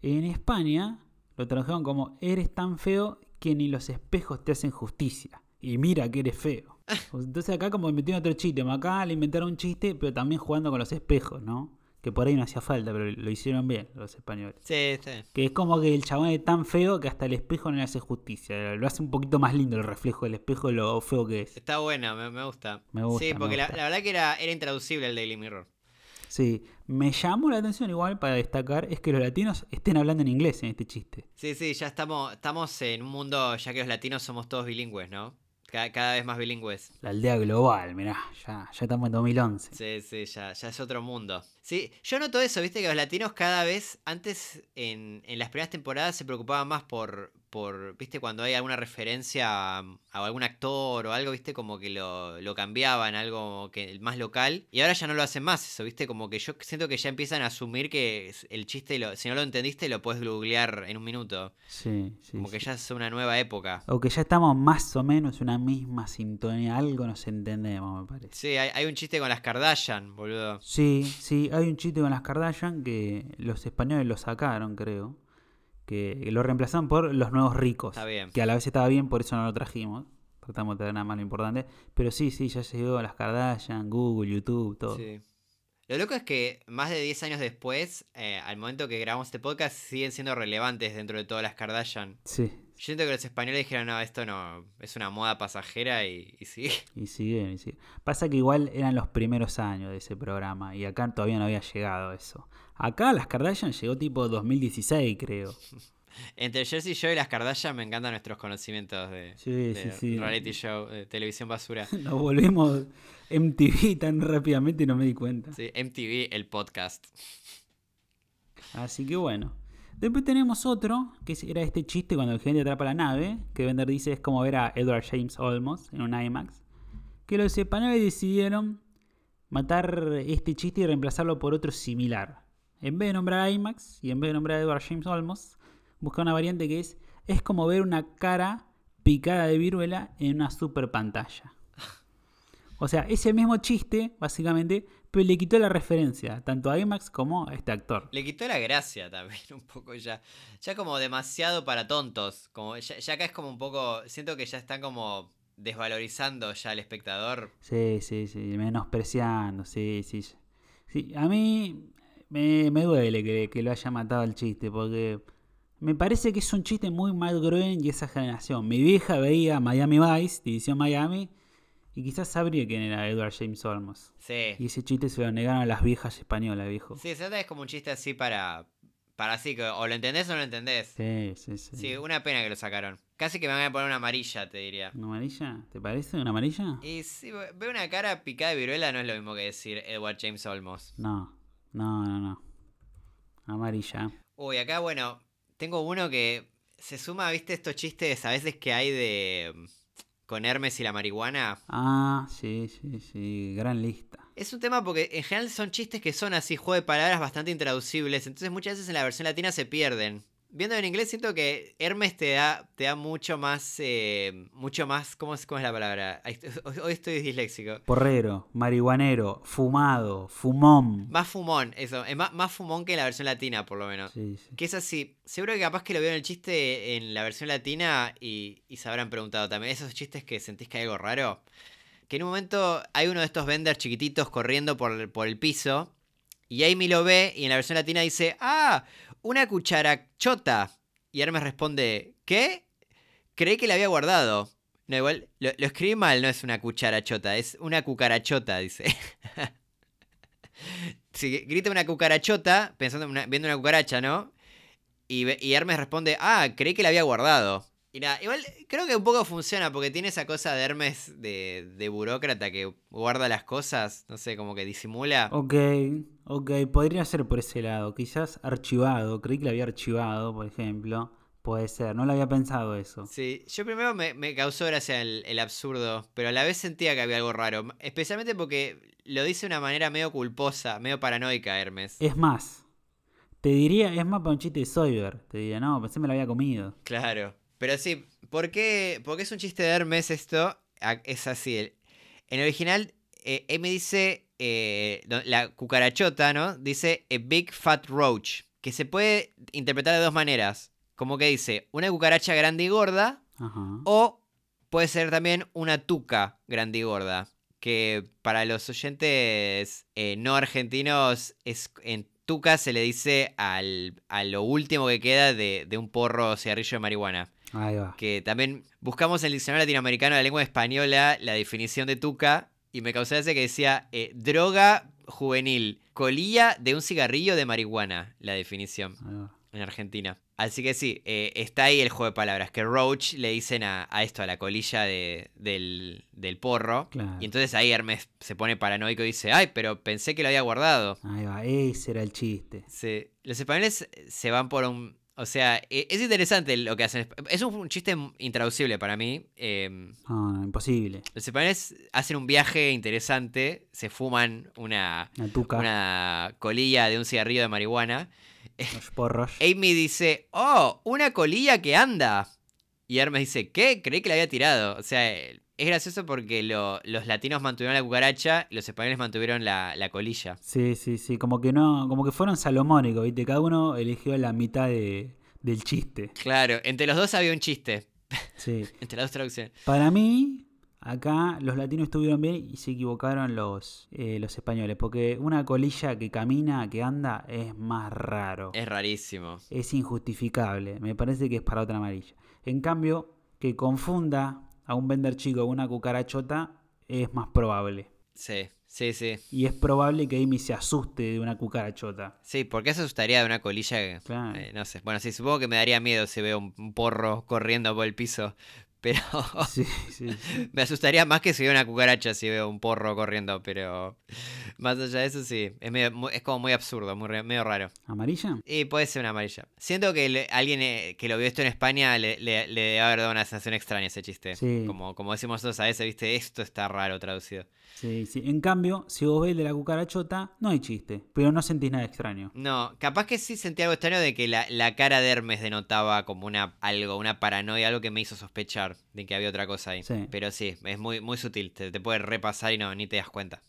En España lo tradujeron como eres tan feo que ni los espejos te hacen justicia. Y mira que eres feo. Entonces acá como metieron otro chiste. Acá le inventaron un chiste, pero también jugando con los espejos, ¿no? Que por ahí no hacía falta, pero lo hicieron bien los españoles. Sí, bien. Que es como que el chabón es tan feo que hasta el espejo no le hace justicia. Lo hace un poquito más lindo el reflejo del espejo lo feo que es. Está buena, me, me gusta. Me gusta, Sí, porque la verdad que era, era intraducible el Daily Mirror. Sí, me llamó la atención igual para destacar es que los latinos estén hablando en inglés en este chiste. Sí, sí, ya estamos, estamos en un mundo, ya que los latinos somos todos bilingües, ¿no? Cada, cada vez más bilingües. La aldea global, mirá, ya, ya estamos en 2011. Sí, sí, ya, ya es otro mundo. Sí, yo noto eso, viste que los latinos cada vez, antes en, en las primeras temporadas se preocupaban más por, por, viste, cuando hay alguna referencia a, a algún actor o algo, viste, como que lo, lo cambiaban, algo que más local. Y ahora ya no lo hacen más eso, viste, como que yo siento que ya empiezan a asumir que el chiste, lo, si no lo entendiste, lo puedes googlear en un minuto. Sí, sí. Como que ya es una nueva época. O que ya estamos más o menos en una misma sintonía, algo nos entendemos, me parece. Sí, hay, hay un chiste con las Kardashian, boludo. Sí, sí, hay un chiste con las Kardashian que los españoles lo sacaron, creo. Que lo reemplazaron por los nuevos ricos. Está bien. Que a la vez estaba bien, por eso no lo trajimos. Tratamos de traer nada más lo importante. Pero sí, sí, ya llegó las Kardashian, Google, YouTube, todo. Sí. Lo loco es que más de 10 años después, eh, al momento que grabamos este podcast, siguen siendo relevantes dentro de todas las Kardashian. Sí, Yo siento que los españoles dijeron, no, esto no, es una moda pasajera y, y sí. y sigue, y sigue. Pasa que igual eran los primeros años de ese programa y acá todavía no había llegado eso. Acá las Kardashian llegó tipo 2016, creo. Entre Jersey Show y las Kardashian me encantan nuestros conocimientos de, Sí, de sí, sí. reality show, de televisión basura. Nos volvimos MTV tan rápidamente y no me di cuenta. Sí, MTV, el podcast. Así que bueno. Después tenemos otro, que era este chiste cuando el gerente atrapa la nave, que Bender dice es como ver a Edward James Olmos en un IMAX. Que los españoles decidieron matar este chiste y reemplazarlo por otro similar. En vez de nombrar a IMAX y en vez de nombrar a Edward James Olmos, busca una variante que es es como ver una cara picada de viruela en una super pantalla. O sea, ese mismo chiste, básicamente, le quitó la referencia tanto a IMAX como a este actor. Le quitó la gracia también un poco ya. Ya como demasiado para tontos. Como ya, ya acá es como un poco. Siento que ya están como desvalorizando ya al espectador. Sí, sí, sí, menospreciando, sí, sí. sí a mí me, me duele que, que lo haya matado el chiste, porque me parece que es un chiste muy mal y esa generación. Mi vieja veía Miami Vice, División Miami, y quizás sabría quién era Edward James Olmos. Sí. Y ese chiste se lo negaron a las viejas españolas, viejo. Sí, se es como un chiste así para. Para así que o lo entendés o no lo entendés. Sí, sí, sí. Sí, una pena que lo sacaron. Casi que me van a poner una amarilla, te diría. ¿Una amarilla? ¿Te parece una amarilla? Y si veo una cara picada de viruela, no es lo mismo que decir Edward James Olmos. No, no, no, no. Amarilla. Uy, acá, bueno, tengo uno que se suma, ¿viste? Estos chistes a veces que hay de. Con Hermes y la marihuana. Ah, sí, sí, sí. Gran lista. Es un tema porque en general son chistes que son así, juego de palabras bastante intraducibles. Entonces muchas veces en la versión latina se pierden. Viendo en inglés siento que Hermes te da, te da mucho más, eh, mucho más, ¿cómo es, cómo es la palabra? Hoy estoy disléxico. Porrero, marihuanero, fumado, fumón. Más fumón, eso, es más, más fumón que en la versión latina por lo menos. Sí, sí. Que es así, seguro que capaz que lo vieron el chiste en la versión latina y, y se habrán preguntado también, esos chistes que sentís que hay algo raro. Que en un momento hay uno de estos vendors chiquititos corriendo por, por el piso y Amy lo ve y en la versión latina dice, ah, una cucharachota. Y Hermes responde, ¿qué? Creí que la había guardado. No, igual, lo, lo escribí mal, no es una cucharachota, es una cucarachota, dice. Grita una cucarachota, pensando viendo una cucaracha, ¿no? Y Hermes responde, ah, creí que la había guardado. Y nada, igual creo que un poco funciona porque tiene esa cosa de Hermes de, de burócrata que guarda las cosas, no sé, como que disimula. Ok, ok, podría ser por ese lado. Quizás archivado, creí que lo había archivado, por ejemplo. Puede ser, no lo había pensado eso. Sí, yo primero me, me causó gracia el, el absurdo, pero a la vez sentía que había algo raro. Especialmente porque lo dice de una manera medio culposa, medio paranoica Hermes. Es más, te diría, es más para un chiste de Soyber. Te diría, no, pensé me lo había comido. Claro. Pero sí, ¿por qué, por qué es un chiste de Hermes esto? Es así. En el original, eh, M dice, eh, la cucarachota, ¿no? Dice a big fat roach, que se puede interpretar de dos maneras. Como que dice, una cucaracha grande y gorda, Ajá. o puede ser también una tuca grande y gorda. Que para los oyentes eh, no argentinos, es, en tuca se le dice al, a lo último que queda de, de un porro o cigarrillo de marihuana. Ahí va. Que también buscamos en el diccionario latinoamericano de la lengua española la definición de tuca y me causó ese que decía eh, droga juvenil, colilla de un cigarrillo de marihuana, la definición va. en Argentina. Así que sí, eh, está ahí el juego de palabras, que Roach le dicen a, a esto, a la colilla de- del, del porro. Claro. Y entonces ahí Hermes se pone paranoico y dice, ay, pero pensé que lo había guardado. Ahí va, ese era el chiste. Sí, Los españoles se van por un... O sea, e- es interesante lo que hacen. Es un, chiste intraducible para mí. eh, no, imposible. los españoles hacen un viaje interesante, se fuman una, Una colilla de un cigarrillo de marihuana. los porros. Amy dice, oh, una colilla que anda. Y Hermes dice, ¿qué? Creí que la había tirado. O sea, es gracioso porque lo- los latinos mantuvieron la cucaracha y los españoles mantuvieron la, la colilla. Sí, sí, sí, como que no, como que fueron salomónicos, ¿viste? Cada uno eligió la mitad de, del chiste. Claro, entre los dos había un chiste. Sí. Entre las dos traducciones. Para mí, acá los latinos estuvieron bien y se equivocaron los, eh, los españoles, porque una colilla que camina, que anda, es más raro. Es rarísimo. Es injustificable. Me parece que es para otra amarilla. En cambio, que confunda a un vender chico con una cucarachota es más probable. Sí, sí, sí. Y es probable que Amy se asuste de una cucarachota. Sí, porque eso asustaría de una colilla. Claro. eh, no sé. Bueno, sí, supongo que me daría miedo si veo un porro corriendo por el piso. Pero Sí, sí, sí. me asustaría más que si veo una cucaracha si veo un porro corriendo. Pero más allá de eso, sí. Es, medio- mu- es como muy absurdo, muy medio raro. ¿Amarilla? Y puede ser una amarilla. Siento que le- alguien eh, que lo vio esto en España le, le, le debe haber dado una sensación extraña ese chiste. Sí. Como, como decimos nosotros a veces, viste, esto está raro traducido. Sí, sí. En cambio, si vos ves de la cucarachota, no hay chiste. Pero no sentís nada extraño. No, capaz que sí sentí algo extraño de que la, la cara de Hermes denotaba como una algo, una paranoia, algo que me hizo sospechar de que había otra cosa ahí. Sí. Pero sí, es muy, muy sutil, te, te puede repasar y no, ni te das cuenta.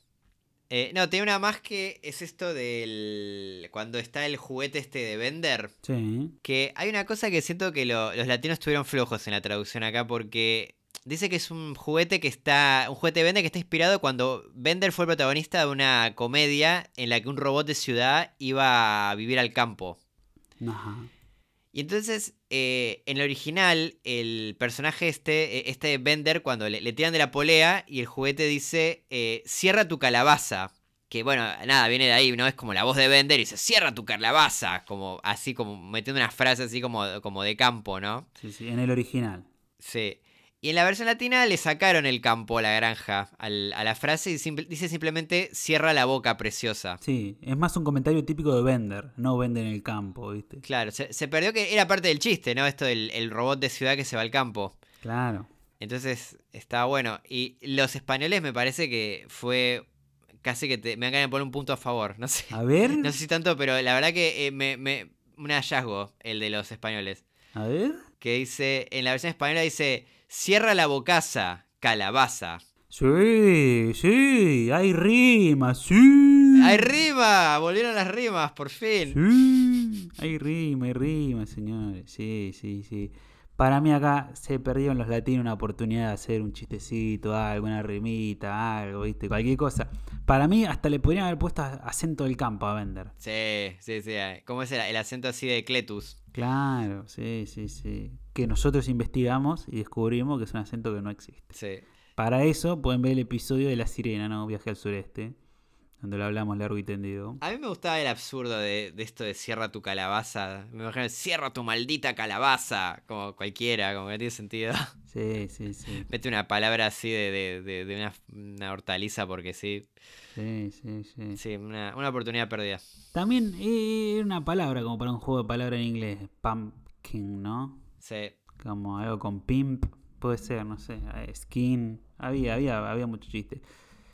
Eh, no, tiene una más que es esto del... cuando está el juguete este de Bender. Sí. Que hay una cosa que siento que lo- los latinos estuvieron flojos en la traducción acá porque dice que es un juguete que está. Un juguete de Bender que está inspirado cuando Bender fue el protagonista de una comedia en la que un robot de ciudad iba a vivir al campo. Ajá. Y entonces, eh, en el original, el personaje este, eh, este Bender, cuando le, le tiran de la polea y el juguete dice, eh, cierra tu calabaza. Que bueno, nada, viene de ahí, ¿no? Es como la voz de Bender y dice, cierra tu calabaza. Como así, como metiendo una frase así como, como de campo, ¿no? Sí, sí. En el original. Sí. Y en la versión latina le sacaron el campo a la granja al- a la frase y simple- dice simplemente, cierra la boca, preciosa. Sí. Es más un comentario típico de Bender. No Bender en el campo, ¿viste? Claro, se, se perdió que era parte del chiste, ¿no? Esto del el robot de ciudad que se va al campo. Claro. Entonces, está bueno. Y los españoles me parece que fue casi que te, me han de poner un punto a favor. No sé. A ver. No sé si tanto, pero la verdad que eh, me, me- un hallazgo el de los españoles. A ver. Que dice, en la versión española dice, cierra la bocaza, calabaza. Sí, sí. Hay rimas. Sí. ¡Hay rima! Volvieron las rimas, por fin. Sí. Hay rima, hay rima, señores. Sí, sí, sí. Para mí acá se perdieron los latinos una oportunidad de hacer un chistecito, algo, una rimita, algo, ¿viste? Cualquier cosa. Para mí hasta le podrían haber puesto acento del campo a vender. Sí, sí, sí. ¿Cómo es el, el acento así de Cletus? Claro, sí, sí, sí. Que nosotros investigamos y descubrimos que es un acento que no existe. Sí. Para eso pueden ver el episodio de La Sirena, ¿no? Viaje al sureste, donde lo hablamos largo y tendido. A mí me gustaba el absurdo de, de esto de cierra tu calabaza. Me imagino, cierra tu maldita calabaza. Como cualquiera, como que tiene sentido. Sí, sí, sí. Mete una palabra así de, de, de- una, una hortaliza porque sí. Sí, sí, sí. Sí, una, una oportunidad perdida. También eh, era una palabra como para un juego de palabras en inglés. Pumpkin, ¿no? Sí. Como algo con pimp. Puede ser, no sé. eh, Skin. Había, había, había mucho chiste.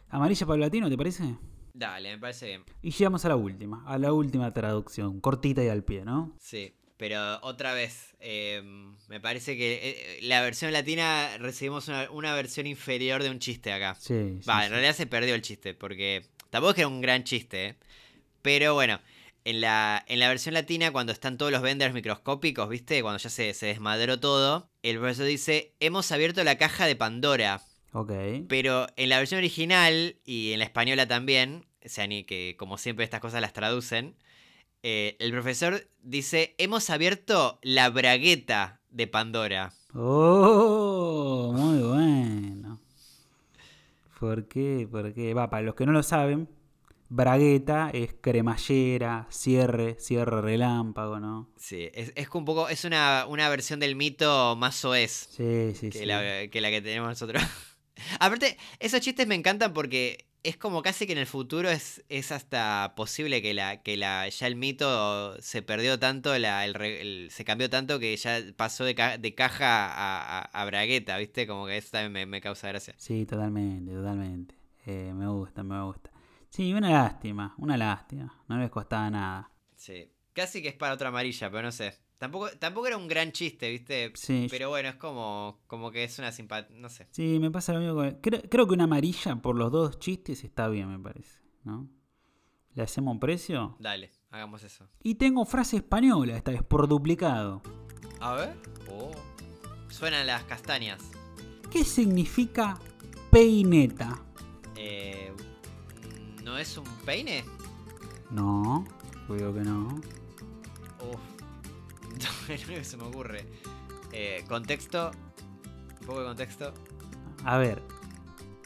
Amarilla para el latino, ¿te parece? Dale, me parece bien. Y llegamos a la última. A la última traducción. Cortita y al pie, ¿no? Sí. Pero otra vez, eh, me parece que eh, la versión latina recibimos una, una versión inferior de un chiste acá. Sí. sí, Va, en sí. realidad se perdió el chiste, porque tampoco es que era un gran chiste, ¿eh? Pero bueno, en la, en la versión latina, cuando están todos los vendors microscópicos, ¿viste? Cuando ya se, se desmadró todo, el profesor dice, hemos abierto la caja de Pandora. Ok. Pero en la versión original y en la española también, o sea, ni que como siempre estas cosas las traducen, eh, el profesor dice, hemos abierto la bragueta de Pandora. Oh, muy bueno. ¿Por qué? ¿Por qué? Va, para los que no lo saben, bragueta es cremallera, cierre, cierre relámpago, ¿no? Sí, es, es un poco, es una, una versión del mito más soez. Sí, sí, que, sí. la, que la que tenemos nosotros. Aparte, esos chistes me encantan porque es como casi que en el futuro es, es hasta posible que la que la ya el mito se perdió tanto, la, el, el- se cambió tanto que ya pasó de, ca- de caja a, a, a bragueta, ¿viste? Como que eso también me, me causa gracia. Sí, totalmente, totalmente. Eh, me gusta, me gusta. Sí, una lástima, una lástima. No les costaba nada. Sí. Casi que es para otra amarilla, pero no sé. Tampoco, tampoco era un gran chiste, ¿viste? Sí, Pero bueno, es como, como que es una simpatía, no sé. sí, me pasa lo mismo con... Creo, creo que una amarilla por los dos chistes está bien, me parece. ¿No? ¿Le hacemos un precio? Dale, hagamos eso. Y tengo frase española, esta vez por duplicado. A ver. Oh. Suenan las castañas. ¿Qué significa peineta? Eh, ¿No es un peine? No, creo que no. Uf. No, es lo que se me ocurre. Eh, contexto. Un poco de contexto. A ver,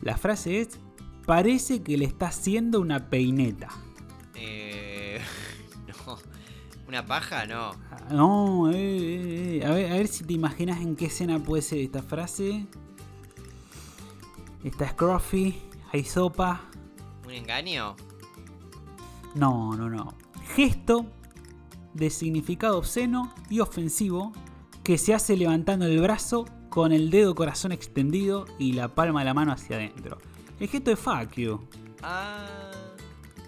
la frase es, parece que le está haciendo una peineta. Eh, no. ¿Una paja? No. Ah, No, eh, eh, eh. A, ver, a ver si te imaginas en qué escena puede ser esta frase. Está Scruffy, hay sopa. ¿Un engaño? No, no, no. Gesto de significado obsceno y ofensivo que se hace levantando el brazo con el dedo corazón extendido y la palma de la mano hacia adentro. El gesto de fuck you. Ah.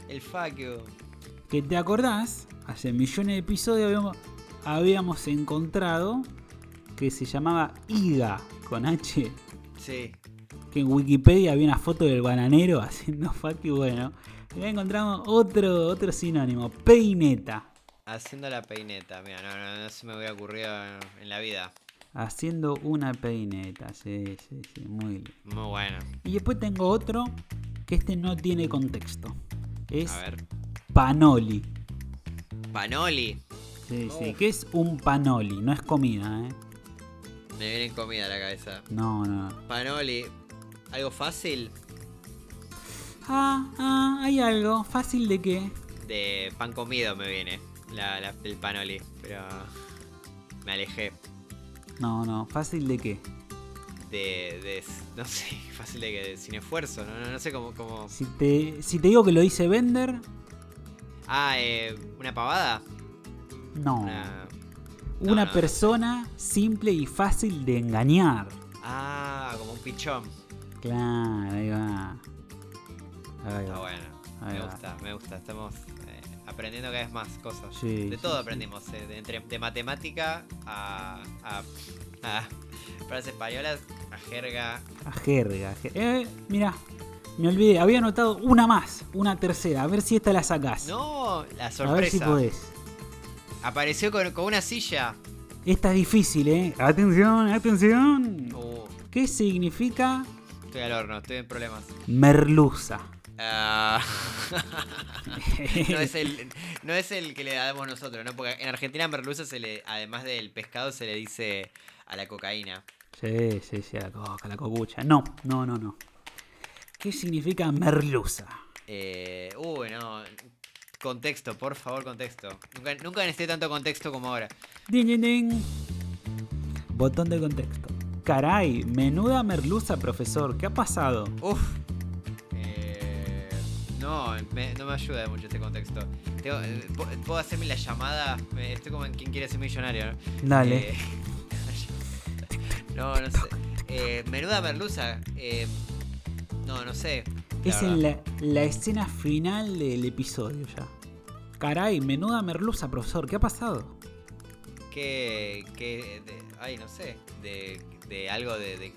El fuck you. Que te acordás, hace millones de episodios habíamos, habíamos encontrado que se llamaba IGA con H. Sí. Que en Wikipedia había una foto del bananero haciendo you. Bueno, acá encontramos otro, otro sinónimo, peineta. Haciendo la peineta. Mira, no, no, no se me hubiera ocurrido en, la vida. Haciendo una peineta, sí, sí, sí, muy bien. Muy bueno. Y después tengo otro que este no tiene contexto. Es A ver. panoli. Panoli. Sí, sí, Uf. que es un panoli, no es comida, ¿eh? Me viene comida a la cabeza. No, no. Panoli. ¿Algo fácil? Ah, ah, hay algo. ¿Fácil de qué? De pan comido me viene. La, la- el panoli. Pero. Me alejé. No, no. ¿Fácil de qué? De. de no sé, fácil de que. Sin esfuerzo. No, no, no sé cómo. cómo... Si te, si te digo que lo dice Bender, Ah, eh, ¿una pavada? no. Una. Una no, no. persona simple y fácil de engañar. Ah, como un pichón. Claro, ahí va. Ahí va. bueno. Ahí me va. gusta, me gusta. Estamos eh, aprendiendo cada vez más cosas. Sí, de todo sí. aprendimos. eh, de, entre- de matemática a, a, a frases españolas, a jerga. A jerga. je- Eh, mira, me olvidé. Había anotado una más, una tercera. A ver si esta la sacás. No, la A ver si sorpresa. podés. Apareció con, con una silla. Esta es difícil, ¿eh? Atención, atención. Uh, ¿Qué significa estoy al horno, estoy en problemas. merluza? Ah, no, es el, no es el que le damos nosotros, ¿no? Porque en Argentina merluza se le, además del pescado, se le dice a la cocaína. Sí, sí, sí, a la coca, a la cocucha. No, no, no, no. ¿Qué significa merluza? Eh, uy, no. Contexto, por favor, contexto. Nunca, nunca necesité tanto contexto como ahora. Ding, ding, ding. Botón de contexto. Caray, menuda merluza, profesor. ¿Qué ha pasado? Uf. Eh, no, me- no me ayuda mucho este contexto. Tengo- eh, ¿puedo- ¿Puedo hacerme la llamada? Estoy como en quien quiere ser millonario. ¿no? Dale. Eh, no, no sé. Eh, menuda merluza. eh, no, no sé. es en la, la escena final del episodio ya. Caray, menuda merluza, profesor. ¿Qué ha pasado? que, que de- ay no sé de, de algo de, de,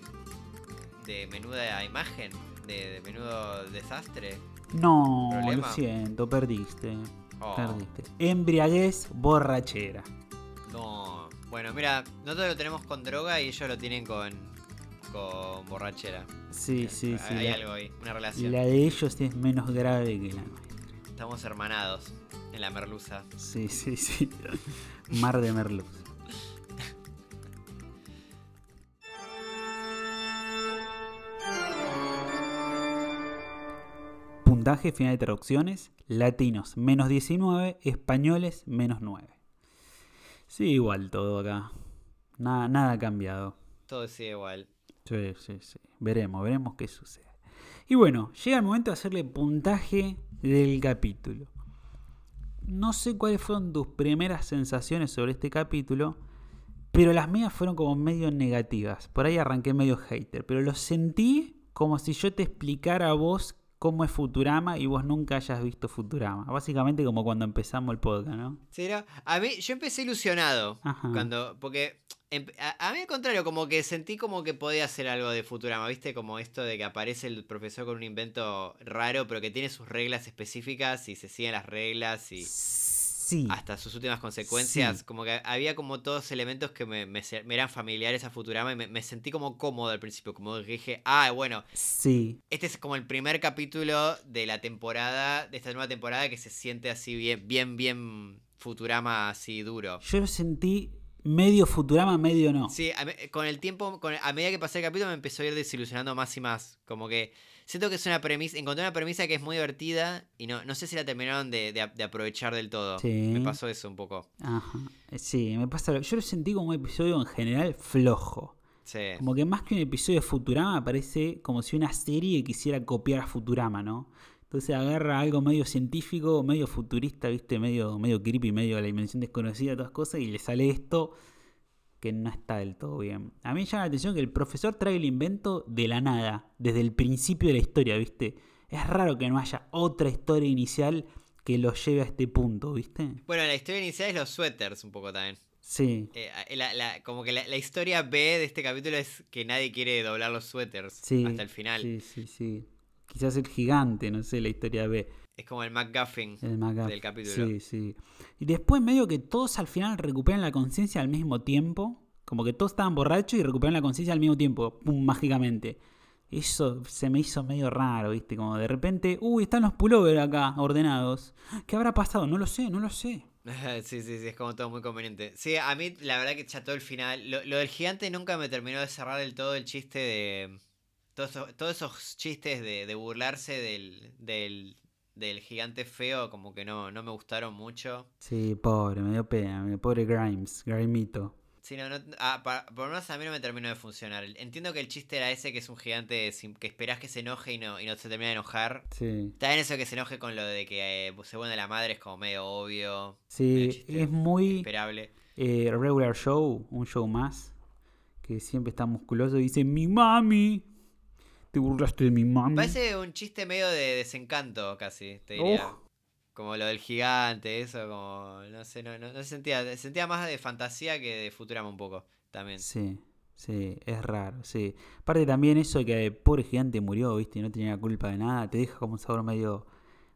de menuda imagen de, de menudo desastre No, ¿Problema? lo siento, perdiste. Oh, Perdiste. Embriaguez borrachera. no bueno mira nosotros lo tenemos con droga y ellos lo tienen con con borrachera Sí, sí, sí. hay La, algo ahí una relación la de ellos es menos grave que la nuestra. estamos hermanados en la merluza Sí, sí, sí. Mar de merluza. Puntaje final de traducciones. Latinos menos 19, españoles menos 9. Sí, igual todo acá. Nada, nada ha cambiado. todo sigue igual Sí, sí, sí. Veremos, veremos qué sucede. Y bueno, llega el momento de hacerle puntaje del capítulo. No sé cuáles fueron tus primeras sensaciones sobre este capítulo, pero las mías fueron como medio negativas. Por ahí arranqué medio hater, pero lo sentí como si yo te explicara a vos cómo es Futurama y vos nunca hayas visto Futurama. Básicamente como cuando empezamos el podcast, ¿no? Sí, ¿no? A mí, yo empecé ilusionado. Cuando, porque a, mí al contrario, como que sentí como que podía hacer algo de Futurama, ¿viste? Como esto de que aparece el profesor con un invento raro, pero que tiene sus reglas específicas y se siguen las reglas y hasta sus últimas consecuencias. Como que había como todos elementos que me, eran familiares a Futurama y me, sentí como cómodo al principio. Como que dije, ah, bueno, sí. este es como el primer capítulo de la temporada, de esta nueva temporada que se siente así bien, bien, bien Futurama así duro. Yo lo sentí medio Futurama, medio no. Sí, con el tiempo, a medida que pasé el capítulo me empezó a ir desilusionando más y más. Como que siento que es una premisa, encontré una premisa que es muy divertida y no, no sé si la terminaron de, aprovechar del todo. Me pasó eso un poco. Ajá. Sí, me pasa. Yo lo sentí como un episodio en general flojo. Sí. Como que más que un episodio de Futurama parece como si una serie quisiera copiar a Futurama, ¿no? Entonces agarra algo medio científico, medio futurista, ¿viste? Medio, medio creepy, medio la dimensión desconocida, todas cosas, y le sale esto que no está del todo bien. A mí me llama la atención que el profesor trae el invento de la nada, desde el principio de la historia, ¿viste? Es raro que no haya otra historia inicial que lo lleve a este punto, ¿viste? Bueno, la historia inicial es los suéteres un poco también. Sí. Eh, como que la, historia B de este capítulo es que nadie quiere doblar los suéteres hasta el final. Sí, sí, sí. Quizás el gigante, no sé, la historia B. Es como el McGuffin, del capítulo. Sí, sí. Y después medio que todos al final recuperan la conciencia al mismo tiempo. Como que todos estaban borrachos y recuperan la conciencia al mismo tiempo, pum, mágicamente. Eso se me hizo medio raro, ¿viste? Como de repente, uy, están los pullovers acá, ordenados. ¿Qué habrá pasado? No lo sé, no lo sé. sí, sí, sí, es como todo muy conveniente. Sí, a mí la verdad que ya todo el final. Lo, del gigante nunca me terminó de cerrar del todo el chiste de. Todos, todos esos chistes de, de burlarse del, del, del gigante feo como que no, no me gustaron mucho. Sí, pobre, me dio pena, pobre Grimes, Grimito. Sí, no, no ah, por lo menos a mí no me terminó de funcionar. Entiendo que el chiste era ese, que es un gigante que esperás que se enoje y no, y no se termina de enojar. Sí. También eso que se enoje con lo de que eh, se vuelve la madre es como medio obvio. Sí, es muy... Esperable. Eh, regular show, un show más, que siempre está musculoso y dice, mi mami, te burlaste de mi mami. Parece un chiste medio de desencanto casi, te diría. Como lo del gigante, eso, como. No sé, no, no, sentía. Sentía más de fantasía que de Futurama un poco, también. Sí, sí, es raro, sí. Aparte también eso de que el pobre gigante murió, viste, y no tenía culpa de nada, te deja como un sabor medio.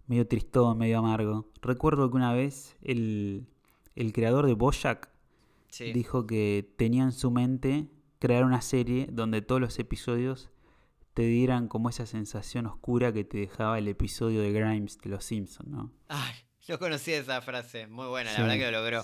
medio tristón, medio amargo. Recuerdo que una vez el, el creador de Bojack dijo que tenía en su mente crear una serie donde todos los episodios te dieran como esa sensación oscura que te dejaba el episodio de Grimes de Los Simpsons, ¿no? Ay, no conocía esa frase, muy buena, la verdad que lo logró.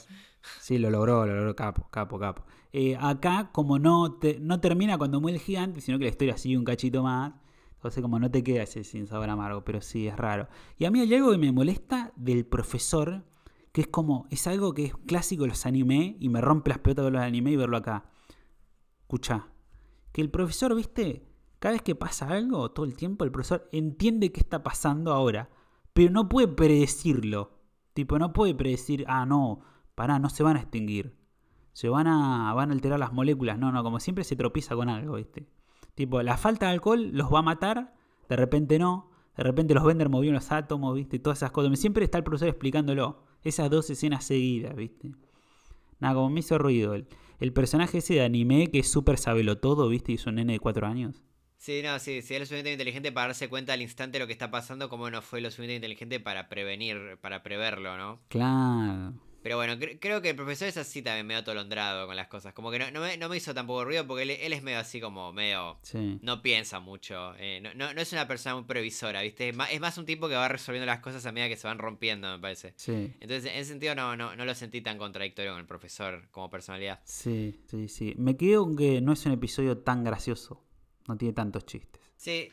Sí, lo logró, lo logró, capo, capo, capo. Eh, acá, como no, te, no termina cuando muere el gigante, sino que la historia sigue un cachito más, entonces como no te queda ese sin sabor amargo, pero sí, es raro. Y a mí hay algo que me molesta del profesor, que es como, es algo que es clásico de los anime y me rompe las pelotas de los anime y verlo acá. Escucha, que el profesor, viste, cada vez que pasa algo, todo el tiempo, el profesor entiende qué está pasando ahora, pero no puede predecirlo. Tipo, no puede predecir, ah, no, pará, no se van a extinguir. Se van a, van a alterar las moléculas. No, no, como siempre se tropieza con algo, ¿viste? Tipo, la falta de alcohol los va a matar, de repente no. De repente los Bender movieron los átomos, ¿viste? Todas esas cosas. Siempre está el profesor explicándolo. Esas dos escenas seguidas, ¿viste? Nada, como me hizo ruido. El, el personaje ese de anime que es súper sabelo todo, ¿viste? Y es un nene de cuatro años. Sí, no, sí, si es lo suficientemente inteligente para darse cuenta al instante de lo que está pasando, como no fue lo suficientemente inteligente para prevenir, para preverlo, ¿no? Claro. Pero bueno, creo que el profesor es así también medio atolondrado con las cosas. Como que no, me, no me, hizo tampoco ruido porque él, es medio así como medio... Sí. No piensa mucho. Eh, no, no, es una persona muy previsora, ¿viste? Es más, es más, un tipo que va resolviendo las cosas a medida que se van rompiendo, me parece. Sí. Entonces, en ese sentido no, no, no lo sentí tan contradictorio con el profesor como personalidad. Sí, sí, sí. Me quedo con que no es un episodio tan gracioso. No tiene tantos chistes. Sí,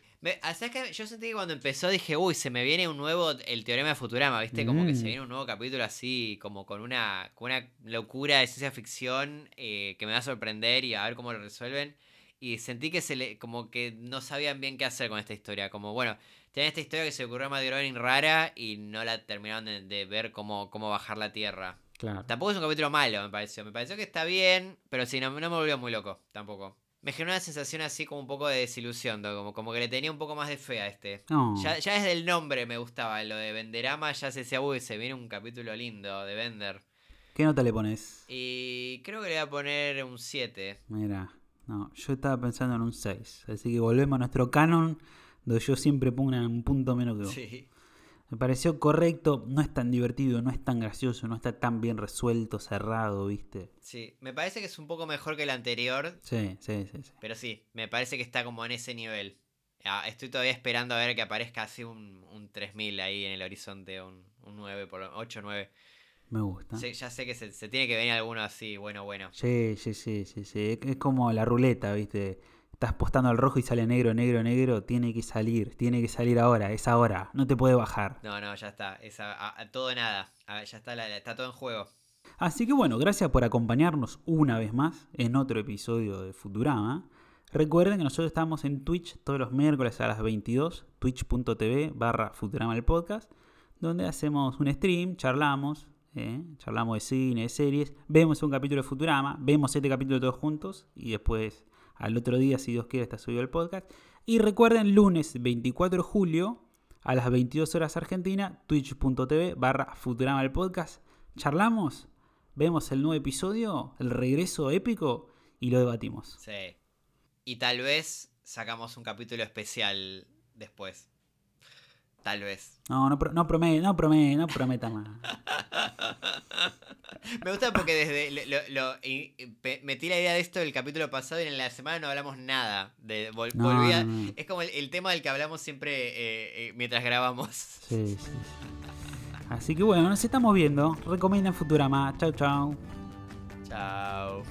que yo sentí que cuando empezó dije, uy, se me viene un nuevo, el teorema de Futurama, ¿viste? Como que se mm. viene un nuevo capítulo así, como con una, con una locura de ciencia ficción eh, que me va a sorprender y a ver cómo lo resuelven. y sentí que se le, como que no sabían bien qué hacer con esta historia. Como, bueno, tienen esta historia que se ocurrió a Matt Groening rara y no la terminaron de, ver cómo, cómo bajar la tierra. Claro. Tampoco es un capítulo malo, me pareció. Me pareció que está bien, pero sí, no, no me volvió muy loco, tampoco. Me generó una sensación así como un poco de desilusión, como, como que le tenía un poco más de fe a este. Ya, ya desde el nombre me gustaba, lo de Venderama ya se decía, uy, se viene un capítulo lindo de Vender. ¿Qué nota le pones? Y creo que le voy a poner un 7. Mira, no, yo estaba pensando en un 6. Así que volvemos a nuestro canon, donde yo siempre pongo un punto menos que vos. Sí. Me pareció correcto, no es tan divertido, no es tan gracioso, no está tan bien resuelto, cerrado, ¿viste? Sí, me parece que es un poco mejor que el anterior. Sí, sí, sí. Pero sí, me parece que está como en ese nivel. Ah, estoy todavía esperando a ver que aparezca así un, un 3000 ahí en el horizonte, un, un 9, por 8, 9. Me gusta. Sí, ya sé que se, se, tiene que venir alguno así, bueno, bueno. Sí, sí, sí, sí, sí. Es como la ruleta, ¿viste? Estás postando al rojo y sale negro, negro, negro, tiene que salir, tiene que salir ahora, es ahora, no te puede bajar. No, no, ya está, es a, todo nada, ya está, está todo en juego. Así que bueno, gracias por acompañarnos una vez más en otro episodio de Futurama. Recuerden que nosotros estamos en Twitch todos los miércoles a las 22, twitch.tv barra Futurama el podcast, donde hacemos un stream, charlamos, ¿eh? charlamos de cine, de series, vemos un capítulo de Futurama, vemos este capítulo todos juntos y después al otro día, si Dios quiere, está subido el podcast. Y recuerden, lunes 24 de julio a las 22 horas Argentina, twitch.tv barra Futurama el podcast. Charlamos, vemos el nuevo episodio, el regreso épico y lo debatimos. Sí. Y tal vez sacamos un capítulo especial después. Tal vez. No, no, no, promete, no, promete, no prometa más. Me gusta porque desde lo, metí la idea de esto del capítulo pasado y en la semana no hablamos nada. De, Es como el, tema del que hablamos siempre eh, eh, mientras grabamos. Sí, sí. Así que bueno, nos estamos viendo. Recomiendan Futurama. Chau, chau. Chao.